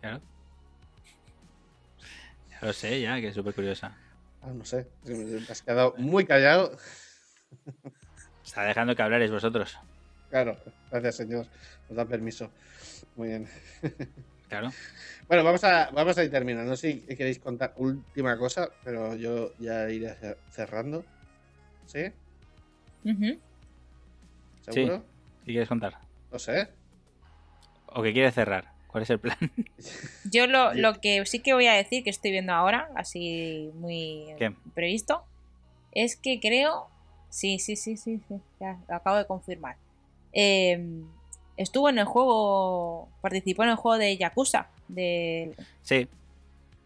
claro. Ya lo sé, ya, que es súper curiosa. Ah, no sé, te has quedado muy callado. Está dejando que hablaréis vosotros. Claro, gracias, señor. Nos da permiso. Muy bien. Claro. Bueno, vamos a, vamos a ir terminando. No sé si queréis contar última cosa, pero yo ya iré cer- cerrando. ¿Sí? ¿Seguro? ¿Qué quieres contar? No sé. ¿O qué quieres cerrar? ¿Cuál es el plan? Yo lo, Sí. lo que sí que voy a decir, que estoy viendo ahora, así muy ¿Qué? previsto, es que creo. Sí, sí, sí, sí, sí, ya lo acabo de confirmar. Eh, estuvo en el juego, participó en el juego de Yakuza, de Sí.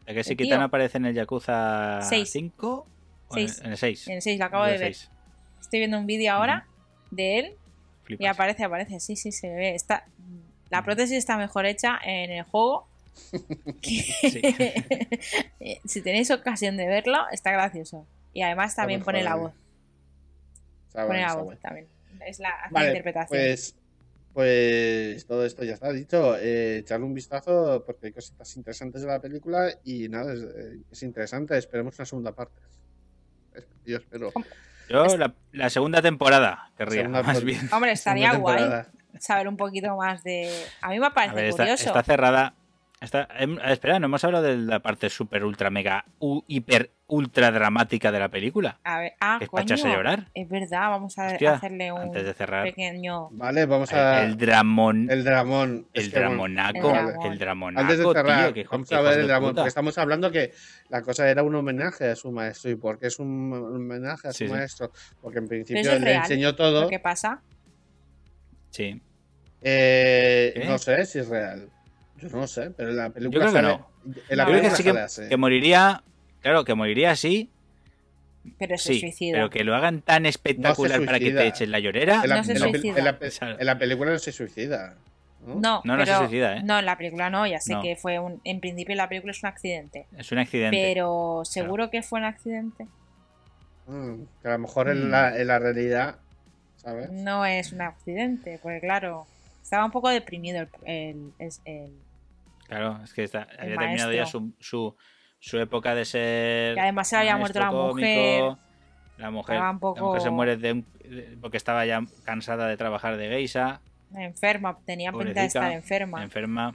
¿De que El tío. Kitana aparece en el Yakuza Seis. 5? O en-. En el 6. en el 6, lo acabo de ver. Estoy viendo un vídeo ahora de él y aparece, aparece, sí, sí, se ve. Está, la prótesis está mejor hecha en el juego. que- si tenéis ocasión de verlo, está gracioso. Y además también pone la voz. Está Pone bueno, la voz bueno. también. Es la, Vale, interpretación. pues, pues todo esto ya está dicho. Eh, echarle un vistazo porque hay cositas interesantes de la película y nada, es, eh, es interesante. Esperemos una segunda parte. Yo espero. Yo la, la segunda temporada querría, Segunda más bien. Hombre, estaría guay temporada. Saber un poquito más de. A mí me parece ver, está, curioso. está cerrada. Está, em, espera, no hemos hablado de la parte super ultra mega u- hiper ultra dramática de la película. A ver, ah, es para coño, echarse a llorar. Es verdad, vamos a Hostia, hacerle un Antes de cerrar. pequeño. Vale, vamos a. El, el dramón. el dramón. El Es que, bueno, dramonaco. El dramonaco. Antes de cerrar, tío, que vamos que a ver el dramón, puta. porque estamos hablando que la cosa era un homenaje a su maestro. ¿Y por qué es un homenaje a su Sí, maestro? Porque en principio es le real, enseñó todo. Que pasa. Sí. Eh, no sé si es real. Yo no sé, pero en la película creo que sale- no. En la Yo Yo creo que película sí que, que moriría. Claro, que moriría así. Pero se Sí. suicida. Pero que lo hagan tan espectacular para que te echen la llorera. En la, No se en la pel- suicida. en la en película no se suicida. ¿no? No, No, no se suicida, ¿eh? No, en la película no, ya sé No. que fue un. En principio, la película es un accidente. Es un accidente. Pero, ¿seguro que fue un accidente? Mm, que a lo mejor en, Mm. la, en la realidad, ¿sabes? No es un accidente, porque claro, estaba un poco deprimido el. el- es- el- Claro, es que está, había terminado ya su, su, su época de ser. Y además se había muerto la mujer. La mujer, la poco- mujer se muere de un- de- porque estaba ya cansada de trabajar de geisha, enferma, tenía pinta de estar enferma. enferma.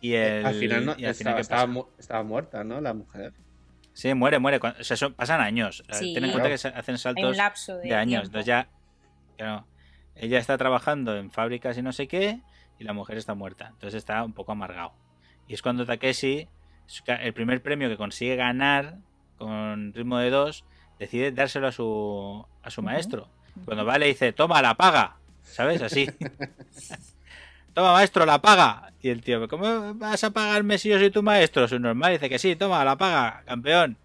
Y, el, al final, no, y al estaba, final, ¿qué estaba pasa? mu- estaba muerta, ¿no? La mujer. Sí, muere, muere. Cuando- o sea, son- pasan años. Sea, Sí. Ten en cuenta Claro. que se hacen Hay un saltos lapso de, de años. Entonces ya, claro, ella está trabajando en fábricas y no sé qué, y la mujer está muerta. Entonces está un poco amargado. Y es cuando Takeshi, el primer premio que consigue ganar con ritmo de dos, decide dárselo a su, a su maestro. Cuando va le dice, toma, la paga. ¿Sabes? Así. toma, maestro, la paga. Y el tío, ¿cómo vas a pagarme si yo soy tu maestro? Su normal dice que sí, toma, la paga, campeón.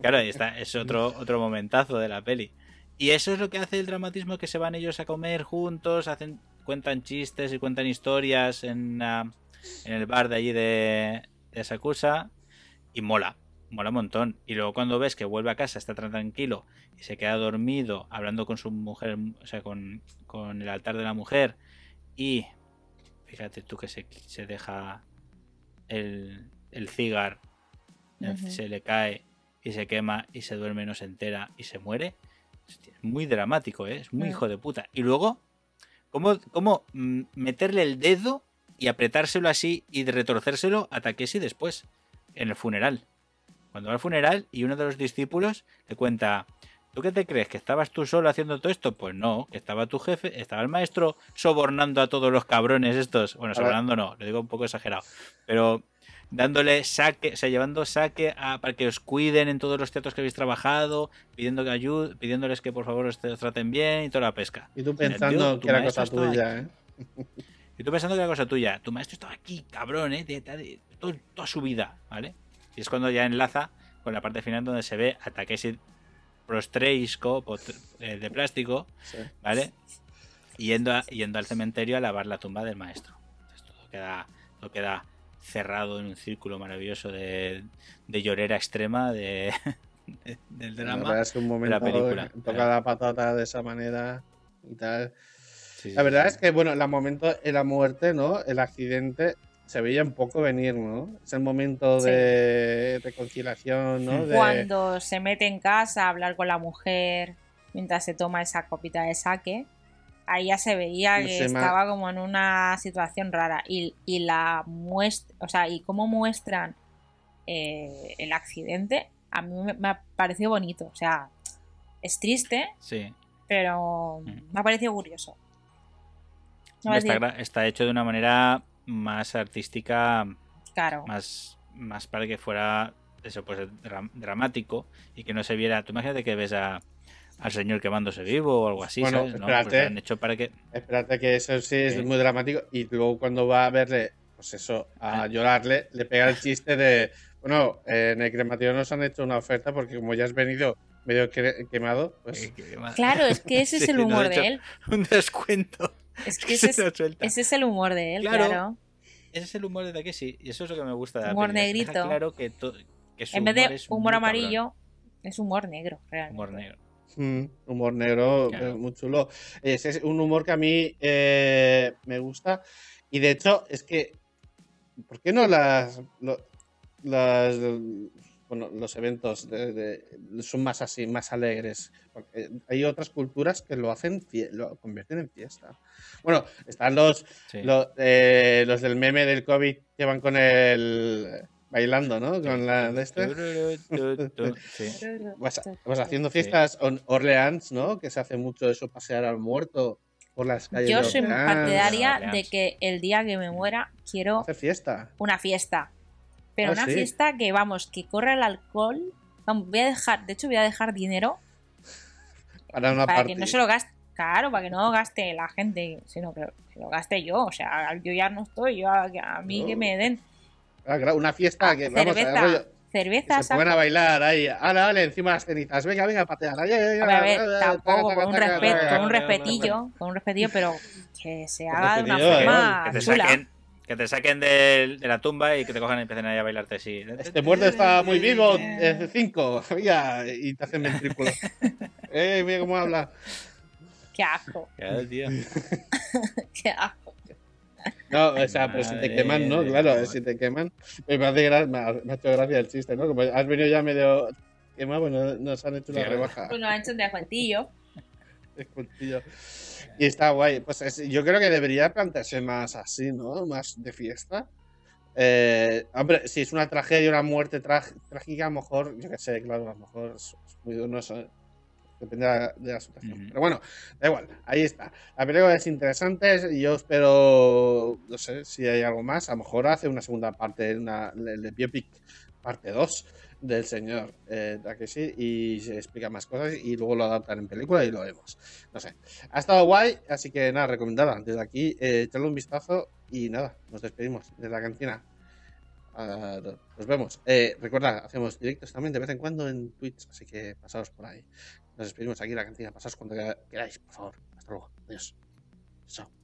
Claro, ahí está, es otro, otro momentazo de la peli. Y eso es lo que hace el dramatismo, que se van ellos a comer juntos, hacen, cuentan chistes y cuentan historias en, en el bar de allí de, de Sakusa y mola. mola un montón. Y luego cuando ves que vuelve a casa, está tan tranquilo y se queda dormido hablando con su mujer, o sea, con, con el altar de la mujer. Y fíjate tú que se, se deja el, el cigar, Ujú. se le cae y se quema y se duerme, no se entera y se muere. Hostia, Es muy dramático, ¿eh? es muy Mm. hijo de puta. Y luego, ¿cómo, cómo mm, meterle el dedo y apretárselo así y de retorcérselo a Takeshi después, en el funeral? Cuando va al funeral y uno de los discípulos le cuenta, ¿tú qué te crees? ¿Que estabas tú solo haciendo todo esto? Pues no, que estaba tu jefe, estaba el maestro sobornando a todos los cabrones estos. Bueno, sobornando no, lo digo un poco exagerado. Pero dándole saque, o sea, llevando saque a- para que os cuiden en todos los teatros que habéis trabajado, pidiendo que ayud- pidiéndoles que por favor os, os traten bien y toda la pesca. Y tú pensando que era cosa tuya, ¿eh? y tú pensando que era cosa tuya. Tu maestro estaba aquí, cabrón, ¿eh? De, de- de todo- toda su vida, ¿vale? Y es cuando ya enlaza con la parte final donde se ve a Takeshi Prostreisco eh, de plástico, Sí. ¿vale? Yendo, a- yendo al cementerio a lavar la tumba del maestro. Entonces todo queda, todo queda cerrado en un círculo maravilloso de, de llorera extrema de, de- del drama. verdad es que un momento la película. toca la patata de esa manera y tal. Sí, La verdad sí. es que, bueno, el momento de la muerte, ¿no? El accidente se veía un poco venir, ¿no? Es el momento Sí. de reconciliación, ¿no? De- Cuando se mete en casa a hablar con la mujer mientras se toma esa copita de saque, ahí ya se veía que ma- estaba como en una situación rara. Y, y la muestra, o sea, y cómo muestran eh, el accidente, a mí me, me ha parecido bonito. O sea, es triste, Sí. pero Mm. me ha parecido curioso. Está, está hecho de una manera más artística, claro. más, más para que fuera eso pues dra- dramático y que no se viera. Tú imagínate que ves a, al señor quemándose vivo o algo así, Bueno, ¿sabes? No, pues espérate. han hecho para que. Espérate que eso sí es ¿Qué? muy dramático y luego cuando va a verle, pues eso, a Ah. llorarle, le pega el chiste de, bueno, eh, en el crematorio nos han hecho una oferta porque como ya has venido medio quemado, pues Claro, es que ese es Sí, el humor de él. Un descuento. Es que ese es, ese el humor de él, Claro. claro. Ese es el humor de Takeshi y eso es lo que me gusta de Humor película, que deja negrito. claro que, to- que su En vez de es humor cabrón. amarillo, es humor negro, realmente. Humor negro. Mm, humor negro, Claro. eh, muy chulo. Es, es un humor que a mí eh, me gusta. Y de hecho, es que. ¿Por qué no las. lo- las bueno, los eventos de- de- son más así, más alegres? Porque hay otras culturas que lo hacen, lo convierten en fiesta. Bueno, están los, Sí. los, eh, los del meme del COVID que van con el. bailando, ¿no? Con la de este. Sí. Vas, vas haciendo fiestas en Orleans, ¿no? Que se hace mucho eso, pasear al muerto por las calles. Yo soy partidaria Orleans. de que el día que me muera quiero Hacer fiesta. una fiesta. Pero Ah, una sí. fiesta que, vamos, que corra el alcohol. Vamos, voy a dejar, de hecho voy a dejar dinero Para una para party. que no se lo gaste. Claro, para que no lo gaste la gente, sino que se lo gaste yo. O sea, yo ya no estoy, yo a, a mí No. que me den Ah, claro, una fiesta que vamos a cerveza, que cerveza, se pongan a bailar ahí. Ahora, dale, encima las cenizas. Venga, venga, patear. Ay, ay, ay, A ver, a ver, tampoco, con un, respeto, con un respetillo, con un respetillo, pero que se haga de una forma te chula. Que te saquen del- de, la tumba y que te cojan y empiecen ahí a bailarte así. Este muerto está muy vivo. eh, cinco. Venga, y te hacen ventrículo. eh, mira cómo habla. Qué asco, Claro, tío. qué asco. No, o sea, pero si te queman, ¿no? de Claro, si te queman. Me, parece gra- me ha, me ha hecho gracia el chiste, ¿no? Como has venido ya medio quemado, bueno, nos han hecho una rebaja. Pues nos han hecho un descuentillo. Descuentillo. Y está guay. Pues es- yo creo que debería plantearse más así, ¿no? Más de fiesta. Eh, hombre, si es una tragedia, una muerte trágica, a lo mejor, yo qué sé, claro, a lo mejor es, es muy no sé, Depende de la, de la situación. Pero bueno, da igual, ahí está. La película es interesante y yo espero, no sé si hay algo más. A lo mejor hace una segunda parte, una, el de Biopic parte 2 del señor eh, Takeshi y se explica más cosas y luego lo adaptan en película y lo vemos. No sé. Ha estado guay, así que nada, recomendada. Desde aquí, eh, echarle un vistazo y nada, nos despedimos de la cantina. Nos vemos. Eh, recuerda, hacemos directos también de vez en cuando en Twitch, así que pasaos por ahí. Nos despedimos aquí en la cantina. Pasaos cuando queráis, por favor. Hasta luego. Adiós. Chao.